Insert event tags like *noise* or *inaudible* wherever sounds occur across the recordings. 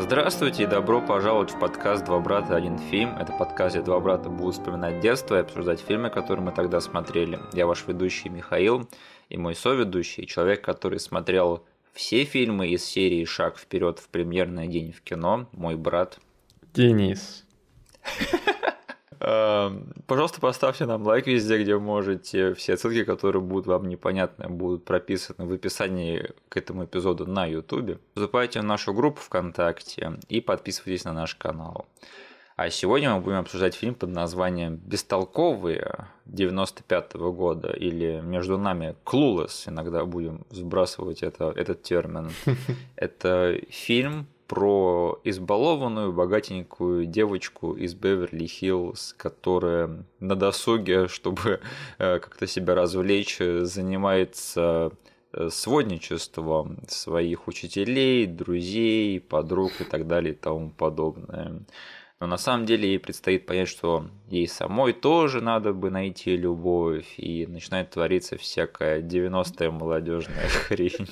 Здравствуйте и добро пожаловать в подкаст «Два брата. Один фильм». Это подкаст, где два брата будут вспоминать детство и обсуждать фильмы, которые мы тогда смотрели. Я ваш ведущий Михаил и мой соведущий, человек, который смотрел все фильмы из серии «Шаг вперед в премьерный день в кино», мой брат. Денис. *laughs* Эм, пожалуйста, поставьте нам лайк везде, где можете. Все ссылки, которые будут вам непонятны, будут прописаны в описании к этому эпизоду на YouTube. Вступайте в нашу группу ВКонтакте и подписывайтесь на наш канал. А сегодня мы будем обсуждать фильм под названием «Бестолковые» 95 -го года или «Между нами Clueless», иногда будем сбрасывать это, этот термин. *laughs* Это фильм про избалованную богатенькую девочку из Беверли-Хиллз, которая на досуге, *laughs* чтобы э, как-то себя развлечь, занимается э, сводничеством своих учителей, друзей, подруг и так далее и тому подобное. Но на самом деле ей предстоит понять, что ей самой тоже надо бы найти любовь, и начинает твориться всякая 90-я молодежная *laughs* хрень.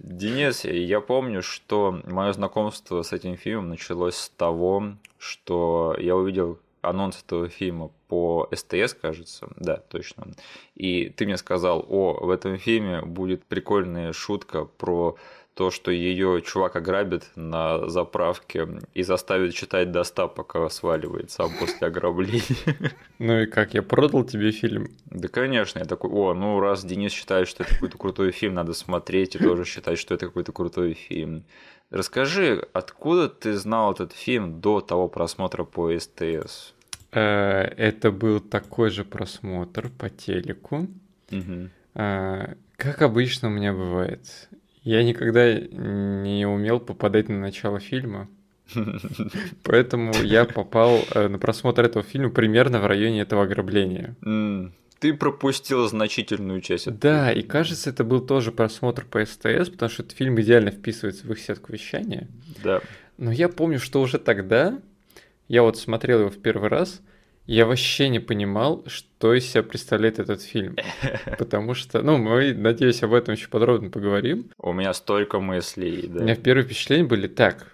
Денис, я помню, что мое знакомство с этим фильмом началось с того, что я увидел анонс этого фильма по СТС, кажется, да, точно. И ты мне сказал, о, в этом фильме будет прикольная шутка про то, что ее чувак ограбит на заправке и заставит читать до 100, пока сваливает сам после ограбления. *laughs* Ну и как, я продал тебе фильм? Да, конечно, я такой, о, ну раз Денис считает, что это какой-то крутой фильм, надо смотреть и тоже считать, что это какой-то крутой фильм. Расскажи, откуда ты знал этот фильм до того просмотра по СТС? Э, это был такой же просмотр по телеку. Угу. Как обычно у меня бывает, я никогда не умел попадать на начало фильма. *laughs* Поэтому я попал э, на просмотр этого фильма примерно в районе этого ограбления. Ты пропустил значительную часть. Да, и кажется, это был тоже просмотр по СТС, потому что этот фильм идеально вписывается в их сетку вещания. Да. Но я помню, что уже тогда, я вот смотрел его в первый раз, я вообще не понимал, что из себя представляет этот фильм. *laughs* Потому что, ну, мы, надеюсь, об этом еще подробно поговорим. У меня столько мыслей, да. У меня первые впечатления были так.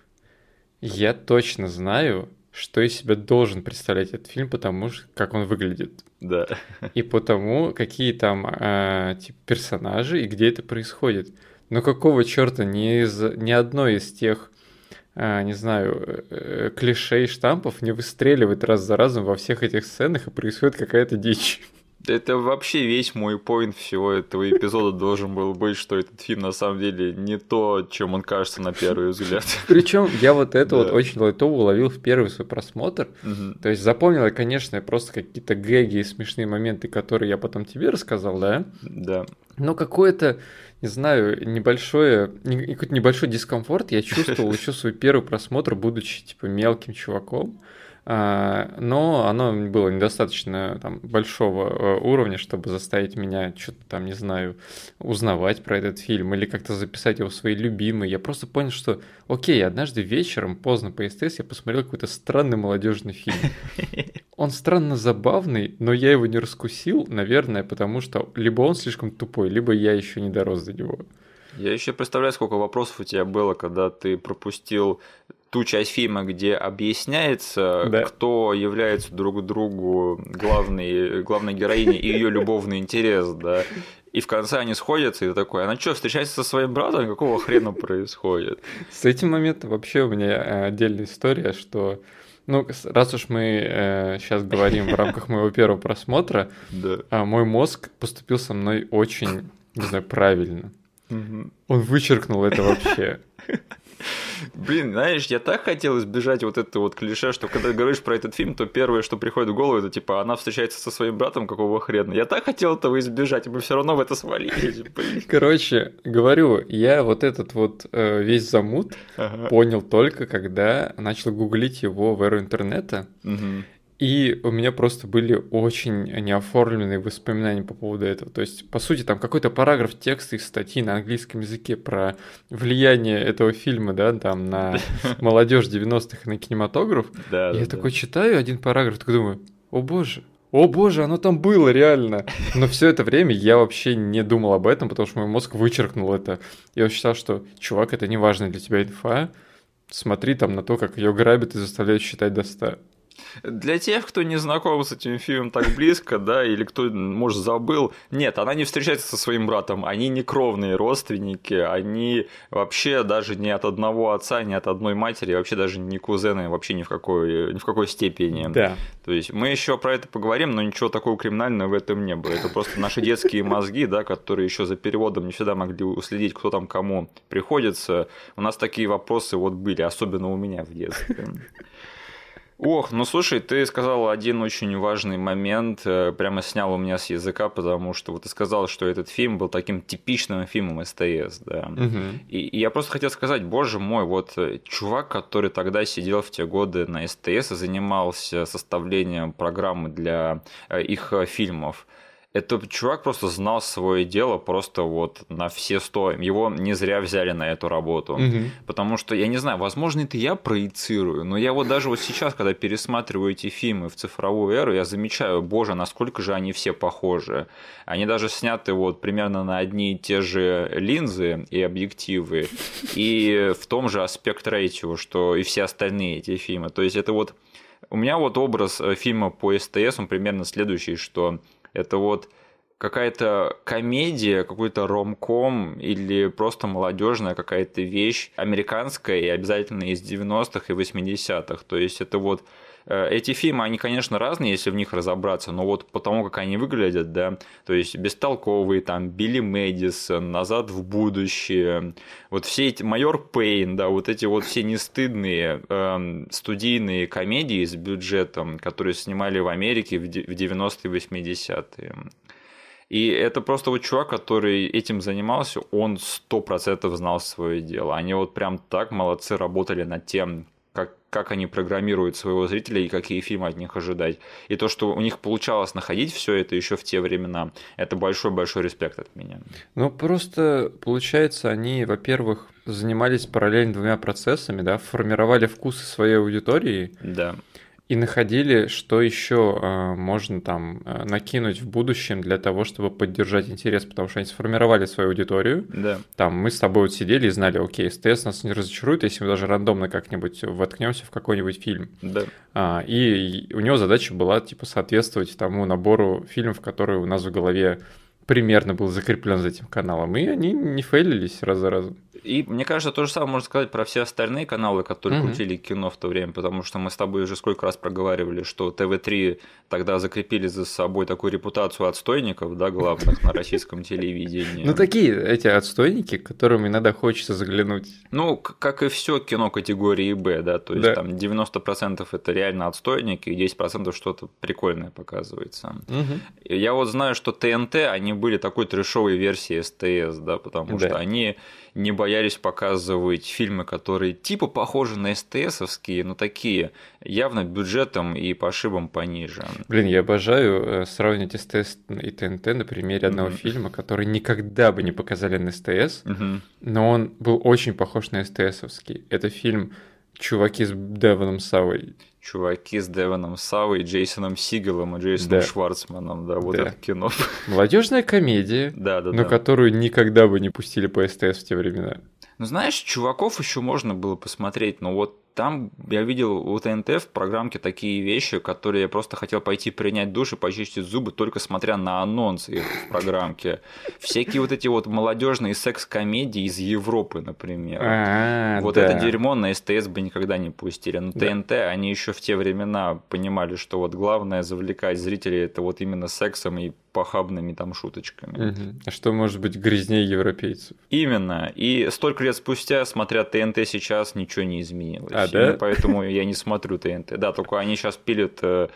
Я точно знаю, что из себя должен представлять этот фильм, потому что как он выглядит. Да. И потому, какие там э, типа, персонажи и где это происходит. Но какого черта ни, из, ни одной из тех не знаю, э, клише и штампов не выстреливает раз за разом во всех этих сценах, и происходит какая-то дичь. Это вообще весь мой поинт всего этого эпизода должен был быть, что этот фильм на самом деле не то, чем он кажется на первый взгляд. *laughs* Причем я вот это вот очень лайтово уловил в первый свой просмотр. То есть запомнил я, конечно, просто какие-то гэги и смешные моменты, которые я потом тебе рассказал, да? Да. Но какое-то не знаю, небольшое, какой-то небольшой дискомфорт я чувствовал *laughs* еще свой первый просмотр, будучи типа мелким чуваком. А, но оно было недостаточно там, большого э, уровня, чтобы заставить меня что-то там, не знаю, узнавать про этот фильм или как-то записать его в свои любимые. Я просто понял, что, окей, однажды вечером, поздно по СТС, я посмотрел какой-то странный молодежный фильм. *laughs* Он странно забавный, но я его не раскусил, наверное, потому что либо он слишком тупой, либо я еще не дорос до него. Я еще представляю, сколько вопросов у тебя было, когда ты пропустил ту часть фильма, где объясняется, да. кто является друг другу главной, главной героиней и ее любовный интерес, да. И в конце они сходятся, и ты такой, она что, встречается со своим братом? Какого хрена происходит? С этим моментом вообще у меня э, отдельная история, что ну, раз уж мы э, сейчас говорим в рамках моего первого просмотра, да. э, мой мозг поступил со мной очень, не знаю, правильно. Угу. Он вычеркнул это вообще. Блин, знаешь, я так хотел избежать вот этого вот клише, что когда говоришь про этот фильм, то первое, что приходит в голову, это типа она встречается со своим братом, какого хрена. Я так хотел этого избежать, и мы все равно в это свалились. *laughs* Блин. Короче, говорю, я вот этот вот э, весь замут ага. понял только, когда начал гуглить его в эру интернета. Угу. И у меня просто были очень неоформленные воспоминания по поводу этого. То есть, по сути, там какой-то параграф текста из статьи на английском языке про влияние этого фильма, да, там на молодежь 90-х и на кинематограф. Да, я такой читаю один параграф, такой думаю, о боже, о боже, оно там было реально. Но все это время я вообще не думал об этом, потому что мой мозг вычеркнул это. Я считал, что, чувак, это не важно для тебя инфа, смотри там на то, как ее грабят и заставляют считать до 100. Для тех, кто не знаком с этим фильмом так близко, да, или кто, может, забыл, нет, она не встречается со своим братом, они не кровные родственники, они вообще даже не от одного отца, не от одной матери, вообще даже не кузены, вообще ни в какой, ни в какой степени. Да. То есть мы еще про это поговорим, но ничего такого криминального в этом не было. Это просто наши детские мозги, да, которые еще за переводом не всегда могли уследить, кто там кому приходится. У нас такие вопросы вот были, особенно у меня в детстве. Ох, ну слушай, ты сказал один очень важный момент, э, прямо снял у меня с языка, потому что вот ты сказал, что этот фильм был таким типичным фильмом СТС, да. Угу. И, и я просто хотел сказать, боже мой, вот э, чувак, который тогда сидел в те годы на СТС и занимался составлением программы для э, их фильмов, этот чувак просто знал свое дело просто вот на все сто. Его не зря взяли на эту работу. Угу. Потому что, я не знаю, возможно, это я проецирую, но я вот даже вот сейчас, когда пересматриваю эти фильмы в цифровую эру, я замечаю, боже, насколько же они все похожи. Они даже сняты вот примерно на одни и те же линзы и объективы, и в том же аспект рейтио, что и все остальные эти фильмы. То есть это вот... У меня вот образ э, фильма по СТС, он примерно следующий, что это вот какая-то комедия, какой-то ромком или просто молодежная какая-то вещь, американская и обязательно из 90-х и 80-х. То есть это вот эти фильмы, они, конечно, разные, если в них разобраться, но вот потому, как они выглядят, да, то есть бестолковые, там, Билли Мэдисон, Назад в будущее, вот все эти, Майор Пейн, да, вот эти вот все нестыдные э, студийные комедии с бюджетом, которые снимали в Америке в 90-е, 80-е. И это просто вот чувак, который этим занимался, он сто процентов знал свое дело. Они вот прям так молодцы работали над тем, как, они программируют своего зрителя и какие фильмы от них ожидать. И то, что у них получалось находить все это еще в те времена, это большой-большой респект от меня. Ну, просто получается, они, во-первых, занимались параллельно двумя процессами, да, формировали вкусы своей аудитории. Да и находили, что еще э, можно там э, накинуть в будущем для того, чтобы поддержать интерес, потому что они сформировали свою аудиторию. Да. Там мы с тобой вот сидели и знали, окей, СТС нас не разочарует, если мы даже рандомно как-нибудь воткнемся в какой-нибудь фильм. Да. А, и у него задача была типа соответствовать тому набору фильмов, которые у нас в голове примерно был закреплен за этим каналом, и они не фейлились раз за разом. И мне кажется, то же самое можно сказать про все остальные каналы, которые угу. крутили кино в то время, потому что мы с тобой уже сколько раз проговаривали, что ТВ-3 тогда закрепили за собой такую репутацию отстойников, да, главных на российском телевидении. Ну, такие эти отстойники, которым иногда хочется заглянуть. Ну, как и все кино категории Б, да, то есть там 90% это реально отстойники, и 10% что-то прикольное показывается. Я вот знаю, что ТНТ, они были такой трешовой версией СТС, да, потому что они не боялись показывать фильмы, которые типа похожи на СТСовские, но такие явно бюджетом и пошибом пониже. Блин, я обожаю э, сравнивать СТС и ТНТ на примере одного mm-hmm. фильма, который никогда бы не показали на СТС, mm-hmm. но он был очень похож на СТСовский. Это фильм «Чуваки с Девоном Савой» чуваки с Девоном Савой, Джейсоном Сигелом и Джейсоном да. Шварцманом, да, вот да. это кино. *laughs* Молодежная комедия, да, да, но да. которую никогда бы не пустили по СТС в те времена. Ну, знаешь, чуваков еще можно было посмотреть, но вот там я видел у ТНТ в программке такие вещи, которые я просто хотел пойти принять душ и почистить зубы, только смотря на анонсы в программке. Всякие вот эти вот молодежные секс-комедии из Европы, например. А, вот да. это дерьмо на СТС бы никогда не пустили. Но да. ТНТ, они еще в те времена понимали, что вот главное завлекать зрителей это вот именно сексом и похабными там шуточками. Угу. Что может быть грязнее европейцев? Именно. И столько лет спустя, смотря ТНТ сейчас, ничего не изменилось. А, да? Поэтому я не смотрю ТНТ. Да, только они сейчас пилят э,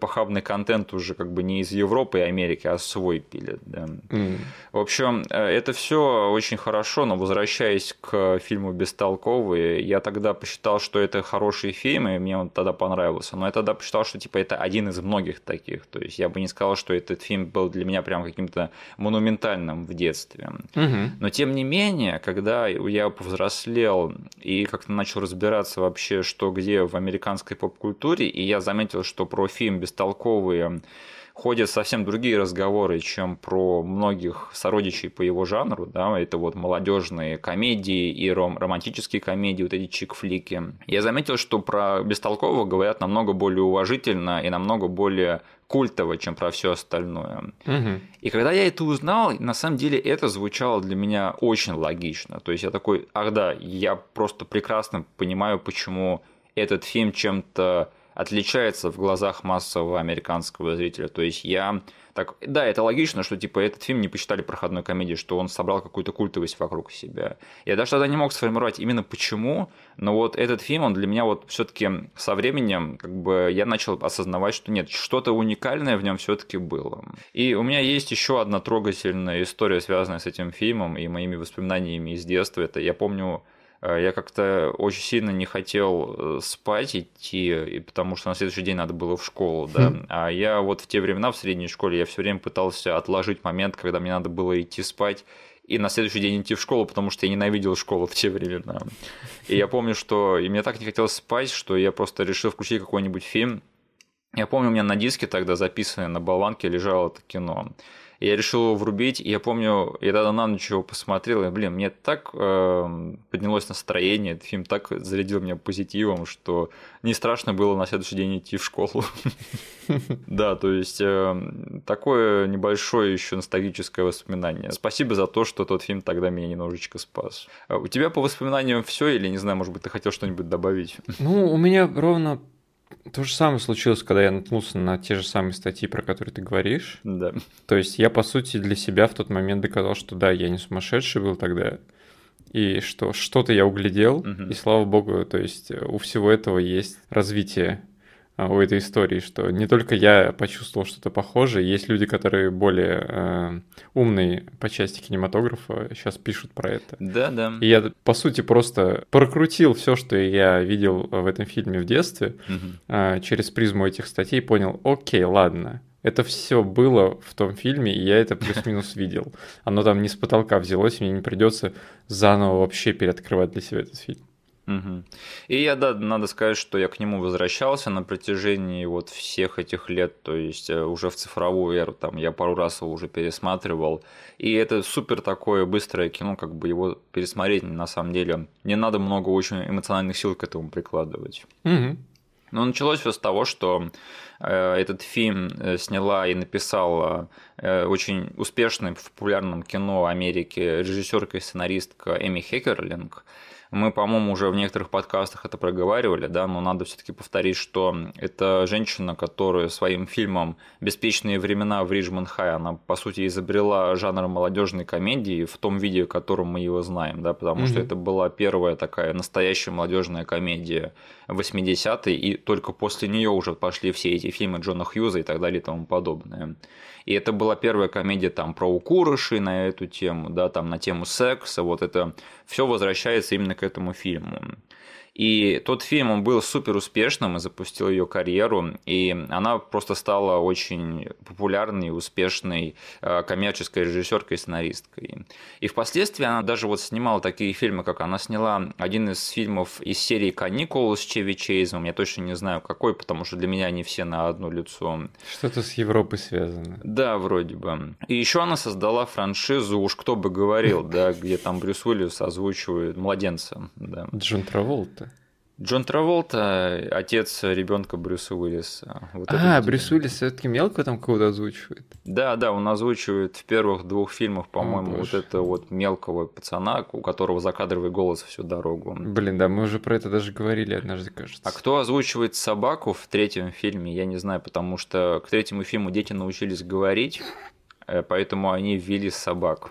похабный контент уже как бы не из Европы и Америки, а свой пилят. Да. Mm. В общем, э, это все очень хорошо, но возвращаясь к фильму «Бестолковые», я тогда посчитал, что это хороший фильм, и мне он тогда понравился. Но я тогда посчитал, что типа это один из многих таких. То есть я бы не сказал, что этот фильм был для меня прям каким-то монументальным в детстве. Угу. Но тем не менее, когда я повзрослел и как-то начал разбираться вообще, что где в американской поп-культуре, и я заметил, что про фильм «Бестолковые» ходят совсем другие разговоры, чем про многих сородичей по его жанру, да, это вот молодежные комедии и ром романтические комедии, вот эти чик-флики. Я заметил, что про Бестолкового говорят намного более уважительно и намного более культово, чем про все остальное. Угу. И когда я это узнал, на самом деле это звучало для меня очень логично. То есть я такой, ах да, я просто прекрасно понимаю, почему этот фильм чем-то отличается в глазах массового американского зрителя. То есть я так, да, это логично, что типа этот фильм не посчитали проходной комедией, что он собрал какую-то культовость вокруг себя. Я даже тогда не мог сформировать именно почему, но вот этот фильм, он для меня вот все-таки со временем, как бы я начал осознавать, что нет, что-то уникальное в нем все-таки было. И у меня есть еще одна трогательная история, связанная с этим фильмом и моими воспоминаниями из детства. Это я помню я как-то очень сильно не хотел э, спать идти, потому что на следующий день надо было в школу, да. Хм. А я вот в те времена в средней школе я все время пытался отложить момент, когда мне надо было идти спать и на следующий день идти в школу, потому что я ненавидел школу в те времена. И я помню, что и мне так не хотелось спать, что я просто решил включить какой-нибудь фильм. Я помню, у меня на диске тогда записанное на болванке лежало это кино. Я решил его врубить, и я помню, я тогда на ночь его посмотрел, и, блин, мне так э, поднялось настроение, этот фильм так зарядил меня позитивом, что не страшно было на следующий день идти в школу. *laughs* Да, то есть э, такое небольшое еще ностальгическое воспоминание. Спасибо за то, что тот фильм тогда меня немножечко спас. А у тебя по воспоминаниям все или не знаю, может быть, ты хотел что-нибудь добавить? Ну, у меня ровно то же самое случилось, когда я наткнулся на те же самые статьи, про которые ты говоришь. Да. То есть я, по сути, для себя в тот момент доказал, что да, я не сумасшедший был тогда, и что что-то я углядел, угу. и слава богу, то есть у всего этого есть развитие у этой истории, что не только я почувствовал что-то похожее, есть люди, которые более э, умные по части кинематографа, сейчас пишут про это. Да, да. И я, по сути, просто прокрутил все, что я видел в этом фильме в детстве, угу. э, через призму этих статей, понял, окей, ладно, это все было в том фильме, и я это плюс-минус *laughs* видел. Оно там не с потолка взялось, мне не придется заново вообще переоткрывать для себя этот фильм. Угу. И я, да, надо сказать, что я к нему возвращался на протяжении вот всех этих лет, то есть э, уже в цифровую эру, там я пару раз его уже пересматривал, и это супер такое быстрое кино, как бы его пересмотреть на самом деле не надо много очень эмоциональных сил к этому прикладывать. Угу. Но началось все с того, что э, этот фильм э, сняла и написала очень успешный в популярном кино Америки режиссерка и сценаристка Эми Хекерлинг. Мы, по-моему, уже в некоторых подкастах это проговаривали, да, но надо все-таки повторить, что это женщина, которая своим фильмом «Беспечные времена в Риджмонд Хай», она, по сути, изобрела жанр молодежной комедии в том виде, в котором мы его знаем, да, потому mm-hmm. что это была первая такая настоящая молодежная комедия 80-е, и только после нее уже пошли все эти фильмы Джона Хьюза и так далее и тому подобное. И это была первая комедия там про укурыши на эту тему, да, там на тему секса, вот это все возвращается именно к этому фильму. И тот фильм, он был супер успешным и запустил ее карьеру, и она просто стала очень популярной, успешной э, коммерческой режиссеркой и сценаристкой. И впоследствии она даже вот снимала такие фильмы, как она сняла один из фильмов из серии «Каникулы» с Чеви Чейзом, я точно не знаю какой, потому что для меня они все на одно лицо. Что-то с Европой связано. Да, вроде бы. И еще она создала франшизу, уж кто бы говорил, да, где там Брюс Уиллис озвучивает младенца. Джон Траволта. Джон Траволта, отец ребенка Брюса Уиллиса. Вот а, Брюс Уиллис все-таки мелко там кого-то озвучивает. Да, да, он озвучивает в первых двух фильмах, по-моему, вот это вот мелкого пацана, у которого закадровый голос всю дорогу. Блин, да, мы уже про это даже говорили однажды, кажется. А кто озвучивает собаку в третьем фильме, я не знаю, потому что к третьему фильму дети научились говорить, э, поэтому они ввели собаку.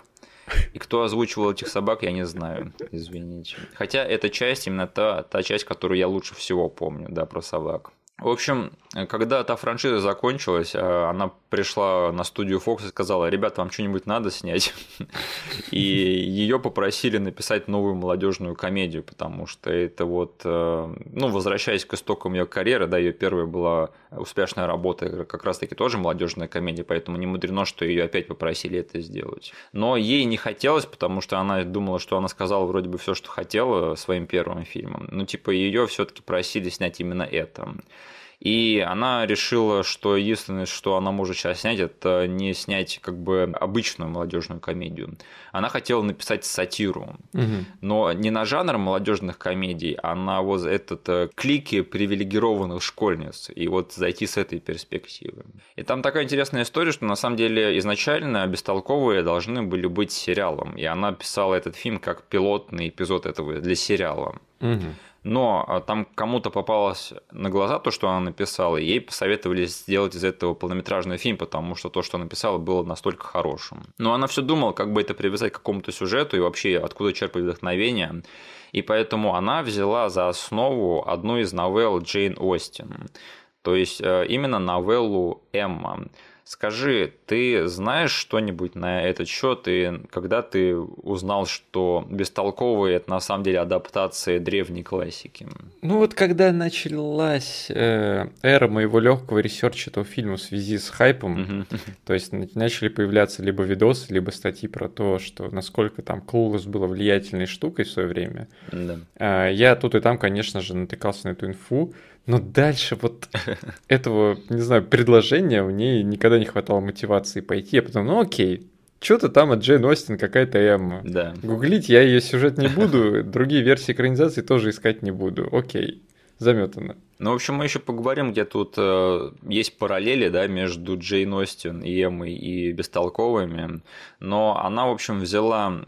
И кто озвучивал этих собак, я не знаю, извините. Хотя эта часть именно та, та часть, которую я лучше всего помню, да, про собак. В общем, когда та франшиза закончилась, а, она пришла на студию Fox и сказала, ребята, вам что-нибудь надо снять? *laughs* И ее попросили написать новую молодежную комедию, потому что это вот, э, ну, возвращаясь к истокам ее карьеры, да, ее первая была успешная работа, как раз-таки тоже молодежная комедия, поэтому не мудрено, что ее опять попросили это сделать. Но ей не хотелось, потому что она думала, что она сказала вроде бы все, что хотела своим первым фильмом. Ну, типа, ее все-таки просили снять именно это. И она решила, что единственное, что она может сейчас снять, это не снять как бы обычную молодежную комедию. Она хотела написать сатиру, угу. но не на жанр молодежных комедий, а на вот этот э, клики привилегированных школьниц. И вот зайти с этой перспективы. И там такая интересная история, что на самом деле изначально «Бестолковые» должны были быть сериалом. И она писала этот фильм как пилотный эпизод этого для сериала. Угу но а, там кому-то попалось на глаза то, что она написала, и ей посоветовали сделать из этого полнометражный фильм, потому что то, что она написала, было настолько хорошим. Но она все думала, как бы это привязать к какому-то сюжету и вообще откуда черпать вдохновение. И поэтому она взяла за основу одну из новелл Джейн Остин. То есть э, именно новеллу Эмма. Скажи, ты знаешь что-нибудь на этот счет, и когда ты узнал, что бестолковые это на самом деле адаптация древней классики? Ну вот когда началась э, эра моего легкого ресерча этого фильма в связи с хайпом, то есть начали появляться либо видосы, либо статьи про то, что насколько там Clueless было влиятельной штукой в свое время, да. э, я тут и там, конечно же, натыкался на эту инфу. Но дальше вот *laughs* этого, не знаю, предложения мне никогда не хватало мотивации пойти. Я потом, ну окей, что-то там от Джейн Остин какая-то Эмма. Да. Гуглить я ее сюжет не буду, *laughs* другие версии экранизации тоже искать не буду. Окей, заметано. Ну, в общем, мы еще поговорим, где тут э, есть параллели, да, между Джейн Остин и Эммой и Бестолковыми, но она, в общем, взяла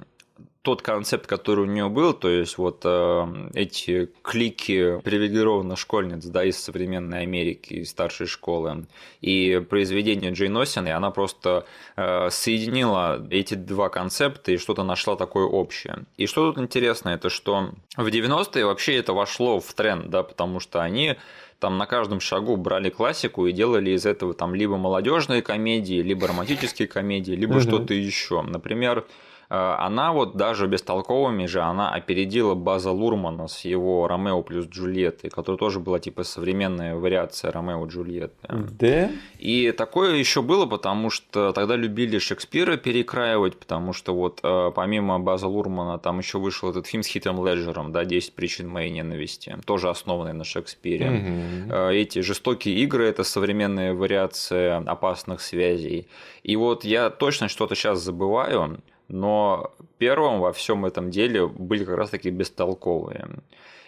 тот концепт, который у нее был, то есть вот э, эти клики привилегированных школьниц, да, из современной Америки, из старшей школы, и произведение Джейн Остин, и она просто э, соединила эти два концепта и что-то нашла такое общее. И что тут интересно, это что в 90-е вообще это вошло в тренд, да, потому что они там на каждом шагу брали классику и делали из этого там либо молодежные комедии, либо романтические комедии, либо угу. что-то еще. Например, она вот даже бестолковыми же, она опередила База Лурмана с его Ромео плюс Джульетты, которая тоже была типа современная вариация Ромео Джульетты. Да? И такое еще было, потому что тогда любили Шекспира перекраивать, потому что вот э, помимо База Лурмана там еще вышел этот фильм с Хитом Леджером, да, «10 причин моей ненависти», тоже основанный на Шекспире. Угу. Эти жестокие игры – это современная вариация опасных связей. И вот я точно что-то сейчас забываю, но первым во всем этом деле были как раз таки бестолковые.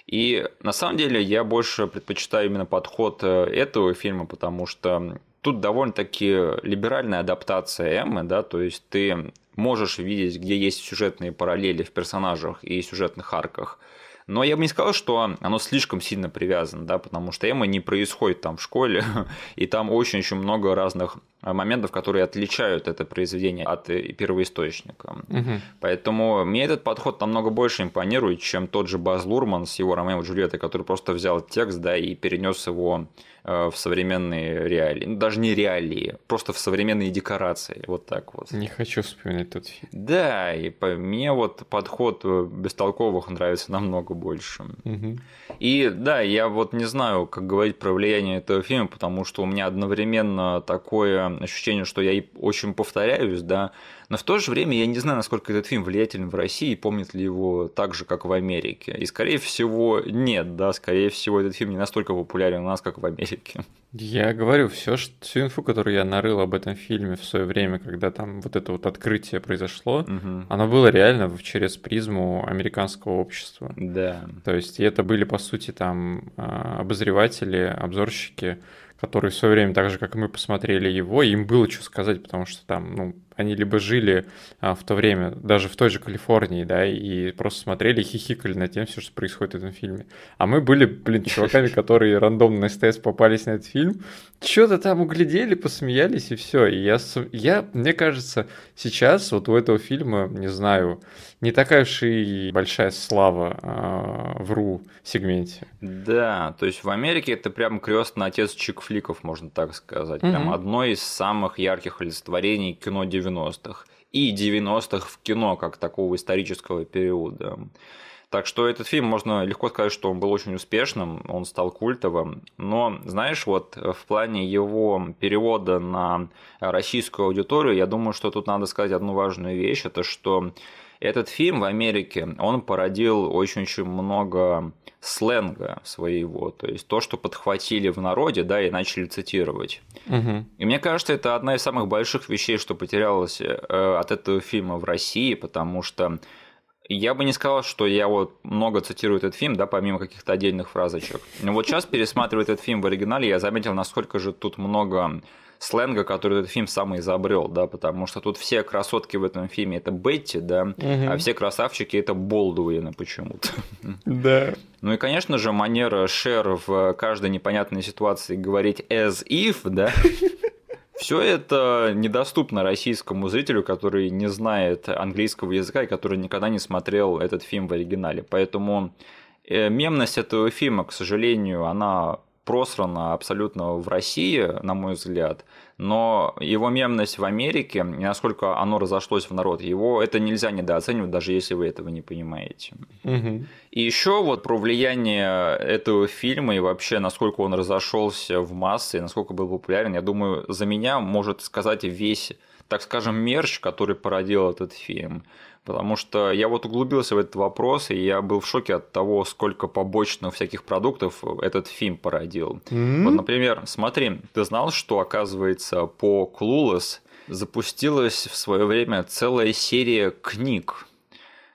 И на самом деле я больше предпочитаю именно подход э, этого фильма, потому что тут довольно-таки либеральная адаптация Эммы, да, то есть ты можешь видеть, где есть сюжетные параллели в персонажах и сюжетных арках – но я бы не сказал, что оно слишком сильно привязано, да, потому что Эмма не происходит там в школе, *laughs* и там очень-очень много разных моментов, которые отличают это произведение от э, первоисточника. Угу. Поэтому мне этот подход намного больше импонирует, чем тот же Баз Лурман с его Ромео и Джульеттой, который просто взял текст, да, и перенес его Э, в современные реалии. Ну, даже не реалии, просто в современные декорации. Вот так вот. Не хочу вспоминать тот фильм. Да, и по мне вот подход э, бестолковых нравится намного больше. Угу. И да, я вот не знаю, как говорить про влияние этого фильма, потому что у меня одновременно такое ощущение, что я очень повторяюсь, да, но в то же время я не знаю, насколько этот фильм влиятелен в России, помнит ли его так же, как в Америке. И, скорее всего, нет, да, скорее всего, этот фильм не настолько популярен у нас, как в Америке. Я говорю, все, всю инфу, которую я нарыл об этом фильме в свое время, когда там вот это вот открытие произошло, угу. оно было реально через призму американского общества. Да. То есть, и это были, по сути, там а, обозреватели, обзорщики, которые в свое время, так же, как и мы, посмотрели его, им было что сказать, потому что там, ну, они либо жили а, в то время, даже в той же Калифорнии, да, и просто смотрели, хихикали над тем, все, что происходит в этом фильме. А мы были, блин, чуваками, *laughs* которые рандомно на СТС попались на этот фильм, что-то там углядели, посмеялись, и все. И я, я, мне кажется, сейчас вот у этого фильма, не знаю, не такая уж и большая слава э, в ру сегменте. Да, то есть в Америке это прям крестный отец чикфликов, можно так сказать. Прям одно из самых ярких олицетворений кино 90-х. И 90-х в кино, как такого исторического периода. Так что этот фильм можно легко сказать, что он был очень успешным, он стал культовым. Но, знаешь, вот в плане его перевода на российскую аудиторию, я думаю, что тут надо сказать одну важную вещь, это что Этот фильм в Америке, он породил очень-очень много сленга своего, то есть то, что подхватили в народе, да, и начали цитировать. Угу. И мне кажется, это одна из самых больших вещей, что потерялось э, от этого фильма в России, потому что я бы не сказал, что я вот много цитирую этот фильм, да, помимо каких-то отдельных фразочек. Но вот сейчас, пересматривая этот фильм в оригинале, я заметил, насколько же тут много сленга, который этот фильм сам изобрел, да, потому что тут все красотки в этом фильме это Бетти, да, угу. а все красавчики это Болдуины почему-то. Да. Ну и, конечно же, манера Шер в каждой непонятной ситуации говорить as if, да, все это недоступно российскому зрителю, который не знает английского языка и который никогда не смотрел этот фильм в оригинале. Поэтому э, мемность этого фильма, к сожалению, она просрано абсолютно в России, на мой взгляд, но его мемность в Америке, насколько оно разошлось в народ, его это нельзя недооценивать, даже если вы этого не понимаете. Угу. И еще вот про влияние этого фильма и вообще насколько он разошелся в массы, насколько был популярен, я думаю, за меня может сказать весь, так скажем, мерч, который породил этот фильм. Потому что я вот углубился в этот вопрос, и я был в шоке от того, сколько побочных всяких продуктов этот фильм породил. Mm-hmm. Вот, например, смотри, ты знал, что, оказывается, по Clueless запустилась в свое время целая серия книг,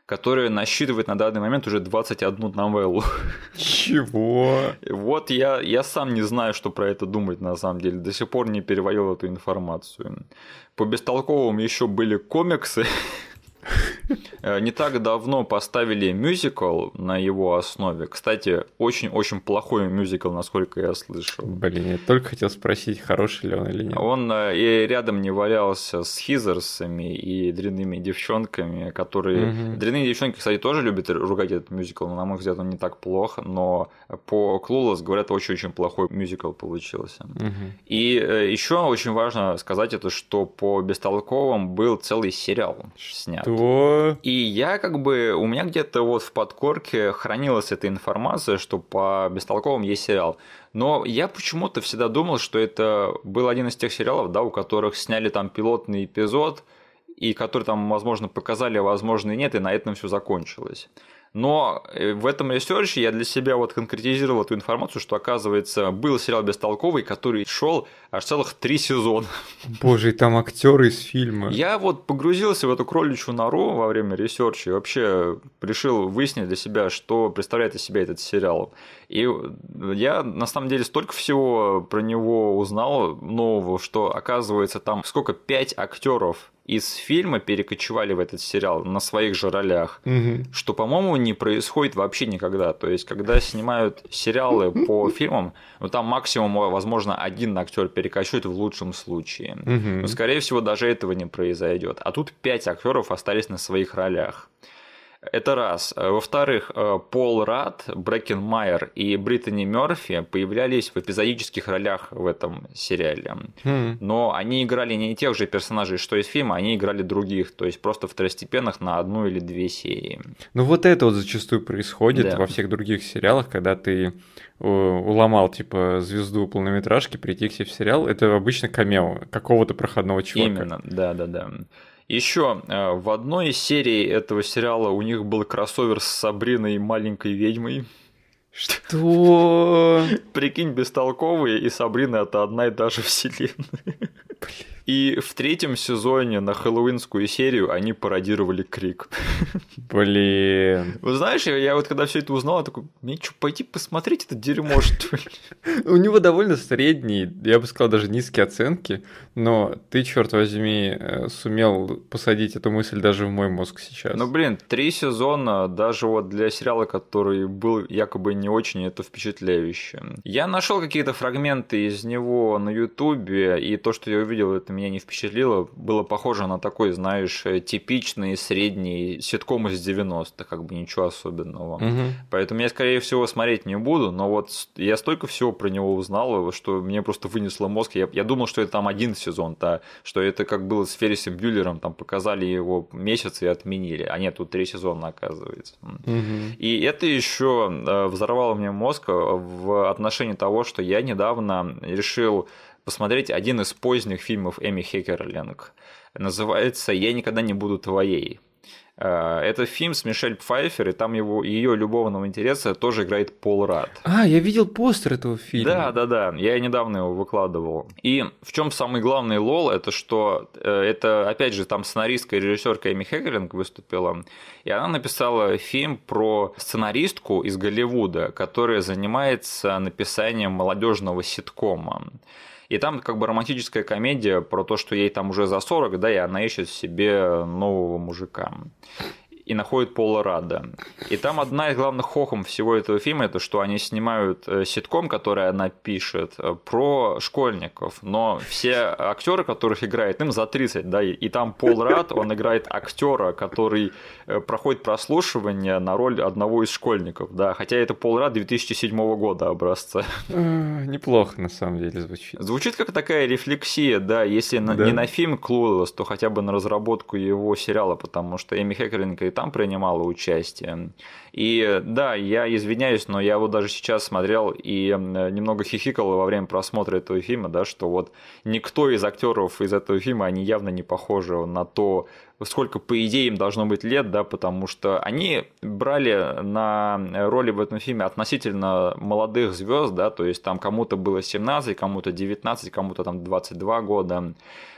которая насчитывает на данный момент уже 21 новеллу. Чего? Вот я, я сам не знаю, что про это думать на самом деле. До сих пор не переводил эту информацию. По бестолковым еще были комиксы, не так давно поставили мюзикл на его основе. Кстати, очень-очень плохой мюзикл, насколько я слышал. Блин, я только хотел спросить, хороший ли он или нет. Он э, и рядом не валялся с хизерсами и дрянными девчонками, которые... Угу. Дрянные девчонки, кстати, тоже любят ругать этот мюзикл, но, на мой взгляд, он не так плохо, но по Клулос, говорят, очень-очень плохой мюзикл получился. Угу. И э, еще очень важно сказать это, что по Бестолковым был целый сериал снят. Что? И я как бы, у меня где-то вот в подкорке хранилась эта информация, что по Бестолковым есть сериал. Но я почему-то всегда думал, что это был один из тех сериалов, да, у которых сняли там пилотный эпизод, и который там, возможно, показали, а возможно, и нет, и на этом все закончилось. Но э, в этом ресерче я для себя вот конкретизировал эту информацию, что, оказывается, был сериал «Бестолковые», который шел аж целых три сезона. Боже, и там актеры из фильма. Я вот погрузился в эту кроличью нору во время ресерча и вообще решил выяснить для себя, что представляет из себя этот сериал. И я на самом деле столько всего про него узнал нового, что оказывается там сколько пять актеров из фильма перекочевали в этот сериал на своих же ролях, угу. что, по-моему, не происходит вообще никогда. То есть, когда снимают сериалы *laughs* по фильмам, ну там максимум, возможно, один актер перекочует в лучшем случае. Угу. Но, скорее всего, даже этого не произойдет. А тут пять актеров остались на своих ролях. Это раз. Во-вторых, э, Пол Рад, Брэкен Майер и Бриттани Мерфи появлялись в эпизодических ролях в этом сериале. Mm. Но они играли не тех же персонажей, что из фильма, они играли других, то есть просто второстепенных на одну или две серии. Ну вот это вот зачастую происходит да. во всех других сериалах, когда ты э, уломал типа звезду полнометражки прийти к себе в сериал, это обычно камео какого-то проходного чувака. Именно, да-да-да. Еще э, в одной из серий этого сериала у них был кроссовер с Сабриной маленькой ведьмой. Что? *laughs* Прикинь, бестолковые и Сабрина это одна и та же вселенная. Блин. И в третьем сезоне на хэллоуинскую серию они пародировали Крик. Блин. Вы знаешь, я, я вот когда все это узнал, я такой, мне что, пойти посмотреть это дерьмо, что ли? *laughs* У него довольно средние, я бы сказал, даже низкие оценки, но ты, черт возьми, э, сумел посадить эту мысль даже в мой мозг сейчас. Ну, блин, три сезона, даже вот для сериала, который был якобы не очень, это впечатляюще. Я нашел какие-то фрагменты из него на Ютубе, и то, что я увидел, это меня не впечатлило. Было похоже на такой, знаешь, э, типичный средний ситком из 90-х, как бы ничего особенного. Угу. Поэтому я, скорее всего, смотреть не буду, но вот я столько всего про него узнал, что мне просто вынесло мозг. Я, я думал, что это там один сезон, да, что это как было с Феррисом Бюллером, там показали его месяц и отменили. А нет, тут три сезона, оказывается. Угу. И это еще э, взорвало мне мозг в отношении того, что я недавно решил посмотреть один из поздних фильмов Эми Хекерлинг. Называется «Я никогда не буду твоей». Э, это фильм с Мишель Пфайфер, и там его, ее любовного интереса тоже играет Пол Рад. А, я видел постер этого фильма. Да, да, да, я недавно его выкладывал. И в чем самый главный лол, это что э, это, опять же, там сценаристка и режиссерка Эми Хегелинг выступила, и она написала фильм про сценаристку из Голливуда, которая занимается написанием молодежного ситкома. И там как бы романтическая комедия про то, что ей там уже за 40, да, и она ищет себе нового мужика и находит Пола Рада. И там одна из главных хохом всего этого фильма это что они снимают э, ситком, который она пишет, э, про школьников. Но все актеры, которых играет, им за 30, да, и там Пол Рад, он играет актера, который э, проходит прослушивание на роль одного из школьников, да, хотя это Пол Рад 2007 года образца. Неплохо, на самом деле, звучит. Звучит как такая рефлексия, да, если да. не на фильм Клуэллс, то хотя бы на разработку его сериала, потому что Эми Хекеринг и там принимала участие. И да, я извиняюсь, но я вот даже сейчас смотрел и немного хихикал во время просмотра этого фильма, да, что вот никто из актеров из этого фильма, они явно не похожи на то, сколько, по идее, им должно быть лет, да, потому что они брали на роли в этом фильме относительно молодых звезд, да, то есть там кому-то было 17, кому-то 19, кому-то там 22 года,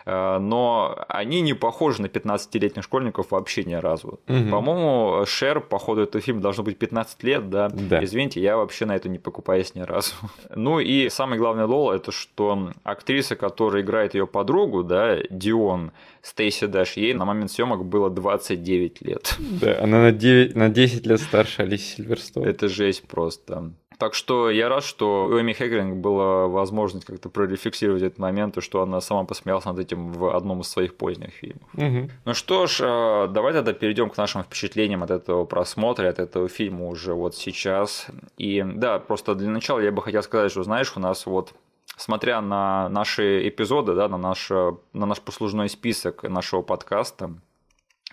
но они не похожи на 15-летних школьников вообще ни разу. Угу. По-моему, Шер, по ходу этого фильма должно быть 15 лет, да? да. Извините, я вообще на это не покупаюсь ни разу. *laughs* Ну и самый главный лол, это что актриса, которая играет ее подругу, да, Дион, Стейси Дэш, ей на момент съемок было 29 лет. Да, она на, 9, на 10 лет старше Алиси Сильверстоун. Это жесть просто. Так что я рад, что у Эми Хегринг была возможность как-то прорефлексировать этот момент, и что она сама посмеялась над этим в одном из своих поздних фильмов. Угу. Ну что ж, э, давай тогда перейдем к нашим впечатлениям от этого просмотра, от этого фильма уже вот сейчас. И да, просто для начала я бы хотел сказать, что знаешь, у нас вот смотря на наши эпизоды, да, на наш, на наш послужной список нашего подкаста,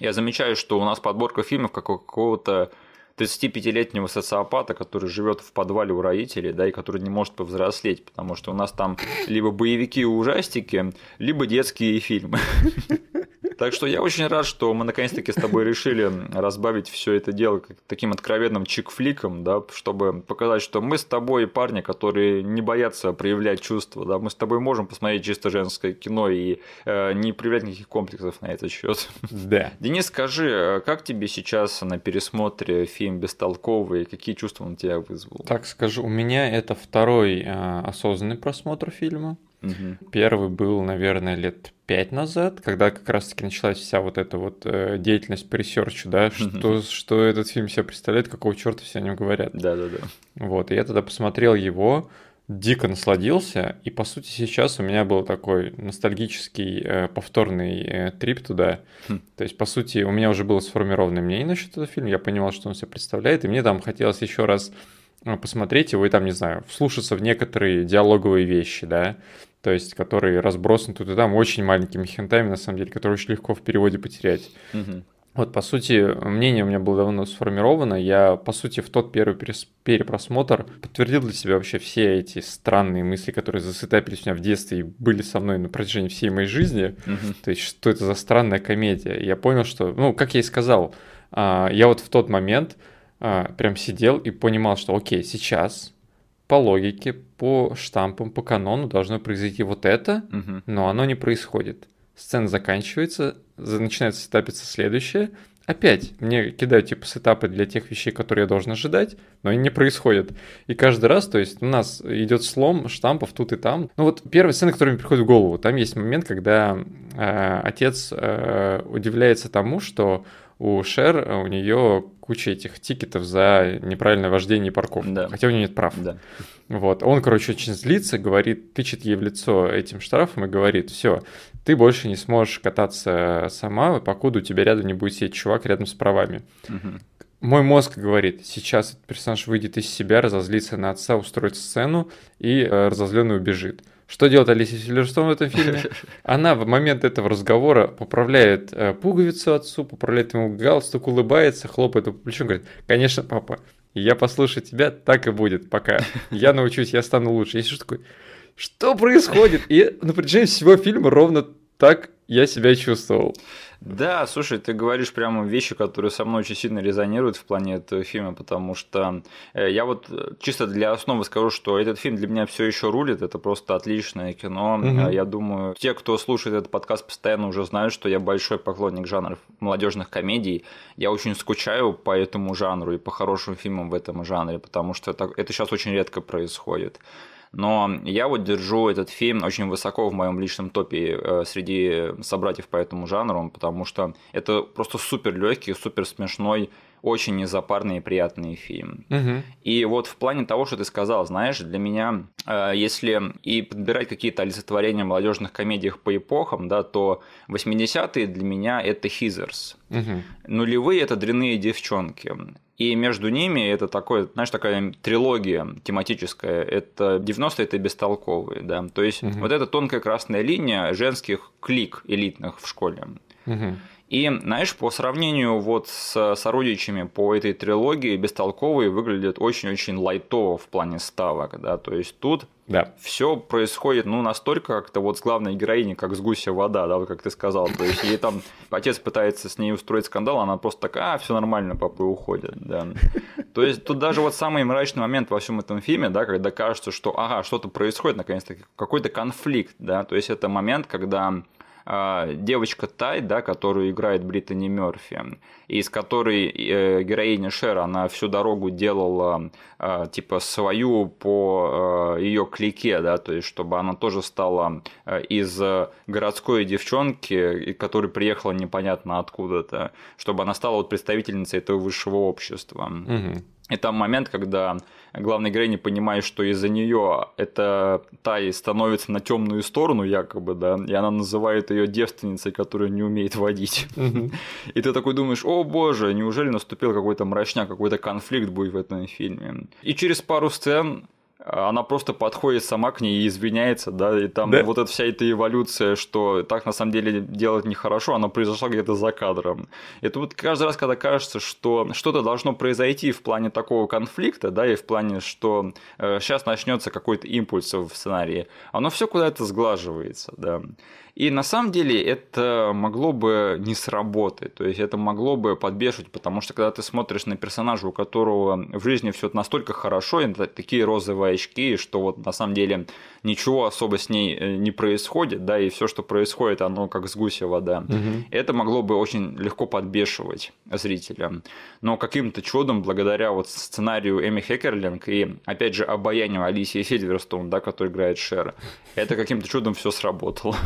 я замечаю, что у нас подборка фильмов как какого-то 35-летнего социопата, который живет в подвале у родителей, да, и который не может повзрослеть, потому что у нас там либо боевики и ужастики, либо детские фильмы. *laughs* Так что я очень рад, что мы наконец-таки с тобой решили разбавить все это дело таким откровенным чик-фликом, да, чтобы показать, что мы с тобой парни, которые не боятся проявлять чувства, да, мы с тобой можем посмотреть чисто женское кино и э, не проявлять никаких комплексов на этот счет. Да. Денис, скажи, э, как тебе сейчас на пересмотре фильм «Бестолковые», какие чувства он у тебя вызвал? Так скажу, у меня это второй э, осознанный просмотр фильма. Угу. Первый был, наверное, лет пять назад, когда как раз-таки началась вся вот эта вот э, деятельность по ресерчу, да, что, что этот фильм себя представляет, какого черта все о нем говорят. Да-да-да. Вот, и я тогда посмотрел его, дико насладился, и по сути сейчас у меня был такой ностальгический э, повторный э, трип туда. Хм. То есть, по сути, у меня уже было сформированное мнение насчет этого фильма, я понимал, что он себя представляет, и мне там хотелось еще раз э, посмотреть его и там, не знаю, вслушаться в некоторые диалоговые вещи, да, то есть которые разбросаны тут и там очень маленькими хентами, на самом деле, которые очень легко в переводе потерять. Угу. Вот, по сути, мнение у меня было давно сформировано. Я, по сути, в тот первый перепросмотр подтвердил для себя вообще все эти странные мысли, которые засетапились у меня в детстве и были со мной на протяжении всей моей жизни. Угу. То есть, что это за странная комедия. И я понял, что, ну, как я и сказал, а, я вот в тот момент а, прям сидел и понимал, что, окей, сейчас по логике, по штампам, по канону должно произойти вот это, угу. но оно не происходит. Сцена заканчивается, начинается сетапиться следующее. Опять мне кидают типа сетапы для тех вещей, которые я должен ожидать, но они не происходят. И каждый раз, то есть у нас идет слом штампов тут и там. Ну вот первая сцена, которая мне приходит в голову, там есть момент, когда э, отец э, удивляется тому, что у Шер, у нее куча этих тикетов за неправильное вождение и парковку, да. хотя у нее нет прав. Да. Вот. Он, короче, очень злится, говорит, тычет ей в лицо этим штрафом и говорит, все, ты больше не сможешь кататься сама, покуда у тебя рядом не будет сидеть чувак рядом с правами. Угу. Мой мозг говорит, сейчас этот персонаж выйдет из себя, разозлится на отца, устроит сцену и э, разозленный убежит. Что делает Алисия Сильверстон в этом фильме? *laughs* Она в момент этого разговора поправляет э, пуговицу отцу, поправляет ему галстук, улыбается, хлопает его по плечу, говорит, конечно, папа, я послушаю тебя, так и будет, пока я научусь, я стану лучше. Я что такой, что происходит? И на протяжении всего фильма ровно так я себя чувствовал. Да, слушай, ты говоришь прямо вещи, которые со мной очень сильно резонируют в плане этого фильма, потому что э, я вот э, чисто для основы скажу, что этот фильм для меня все еще рулит, это просто отличное кино. Угу. Я думаю, те, кто слушает этот подкаст постоянно, уже знают, что я большой поклонник жанров молодежных комедий. Я очень скучаю по этому жанру и по хорошим фильмам в этом жанре, потому что это, это сейчас очень редко происходит. Но я вот держу этот фильм очень высоко в моем личном топе э, среди собратьев по этому жанру, потому что это просто супер легкий, супер смешной, очень незапарный и приятный фильм. Угу. И вот в плане того, что ты сказал, знаешь, для меня, э, если и подбирать какие-то олицетворения в молодежных комедиях по эпохам, да, то 80-е для меня это Хизерс. Угу. Нулевые это дрянные девчонки. И между ними это такое, знаешь, такая трилогия тематическая. Это 90-е это бестолковые, да. То есть угу. вот эта тонкая красная линия женских клик элитных в школе. Угу. И, знаешь, по сравнению вот с сородичами по этой трилогии, бестолковые выглядят очень-очень лайтово в плане ставок, да, то есть тут да. все происходит, ну, настолько как-то вот с главной героиней, как с гуся вода, да, вот как ты сказал, то есть ей там отец пытается с ней устроить скандал, она просто такая, а, все нормально, папа уходит, да. То есть тут даже вот самый мрачный момент во всем этом фильме, да, когда кажется, что, ага, что-то происходит, наконец-то, какой-то конфликт, да, то есть это момент, когда девочка Тай, да, которую играет Бриттани Мерфи, и с которой э, героиня Шер, она всю дорогу делала а, типа свою по а, ее клике, да, то есть чтобы она тоже стала из городской девчонки, которая приехала непонятно откуда-то, чтобы она стала вот представительницей этого высшего общества. Угу. И там момент, когда главная героиня понимает, что из-за нее эта Тай становится на темную сторону, якобы, да, и она называет ее девственницей, которая не умеет водить. *laughs* И ты такой думаешь, о боже, неужели наступил какой-то мрачняк, какой-то конфликт будет в этом фильме. И через пару сцен она просто подходит сама к ней и извиняется, да, и там да? вот эта вся эта эволюция, что так на самом деле делать нехорошо, она произошла где-то за кадром. Это вот каждый раз, когда кажется, что что-то должно произойти в плане такого конфликта, да, и в плане, что э, сейчас начнется какой-то импульс в сценарии, оно все куда-то сглаживается, да. И на самом деле это могло бы не сработать, то есть это могло бы подбешивать, потому что когда ты смотришь на персонажа, у которого в жизни все настолько хорошо, и такие розовые очки, что вот на самом деле ничего особо с ней э, не происходит, да, и все, что происходит, оно как с гуся вода. Угу. Это могло бы очень легко подбешивать зрителя. Но каким-то чудом, благодаря вот сценарию Эми Хекерлинг и, опять же, обаянию Алисии Сильверстоун, да, который играет Шер, это каким-то чудом все сработало.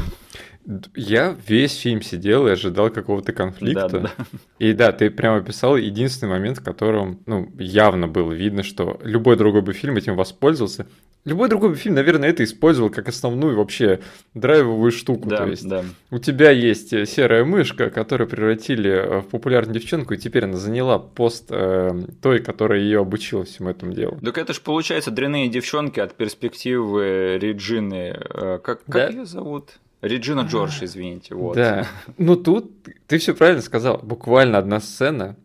Я весь фильм сидел и ожидал какого-то конфликта. Да, да. И да, ты прямо описал единственный момент, в котором ну, явно было видно, что любой другой бы фильм этим воспользовался. Любой другой бы фильм, наверное, это использовал как основную вообще драйвовую штуку. Да, То есть да. у тебя есть э, серая мышка, которую превратили э, в популярную девчонку, и теперь она заняла пост э, той, которая ее обучила всему этому делу. Так это же получается дрянные девчонки от перспективы Реджины. Э, как, как да? ее зовут? Реджина Джордж, извините, вот. Да. Ну тут ты все правильно сказал. Буквально одна сцена,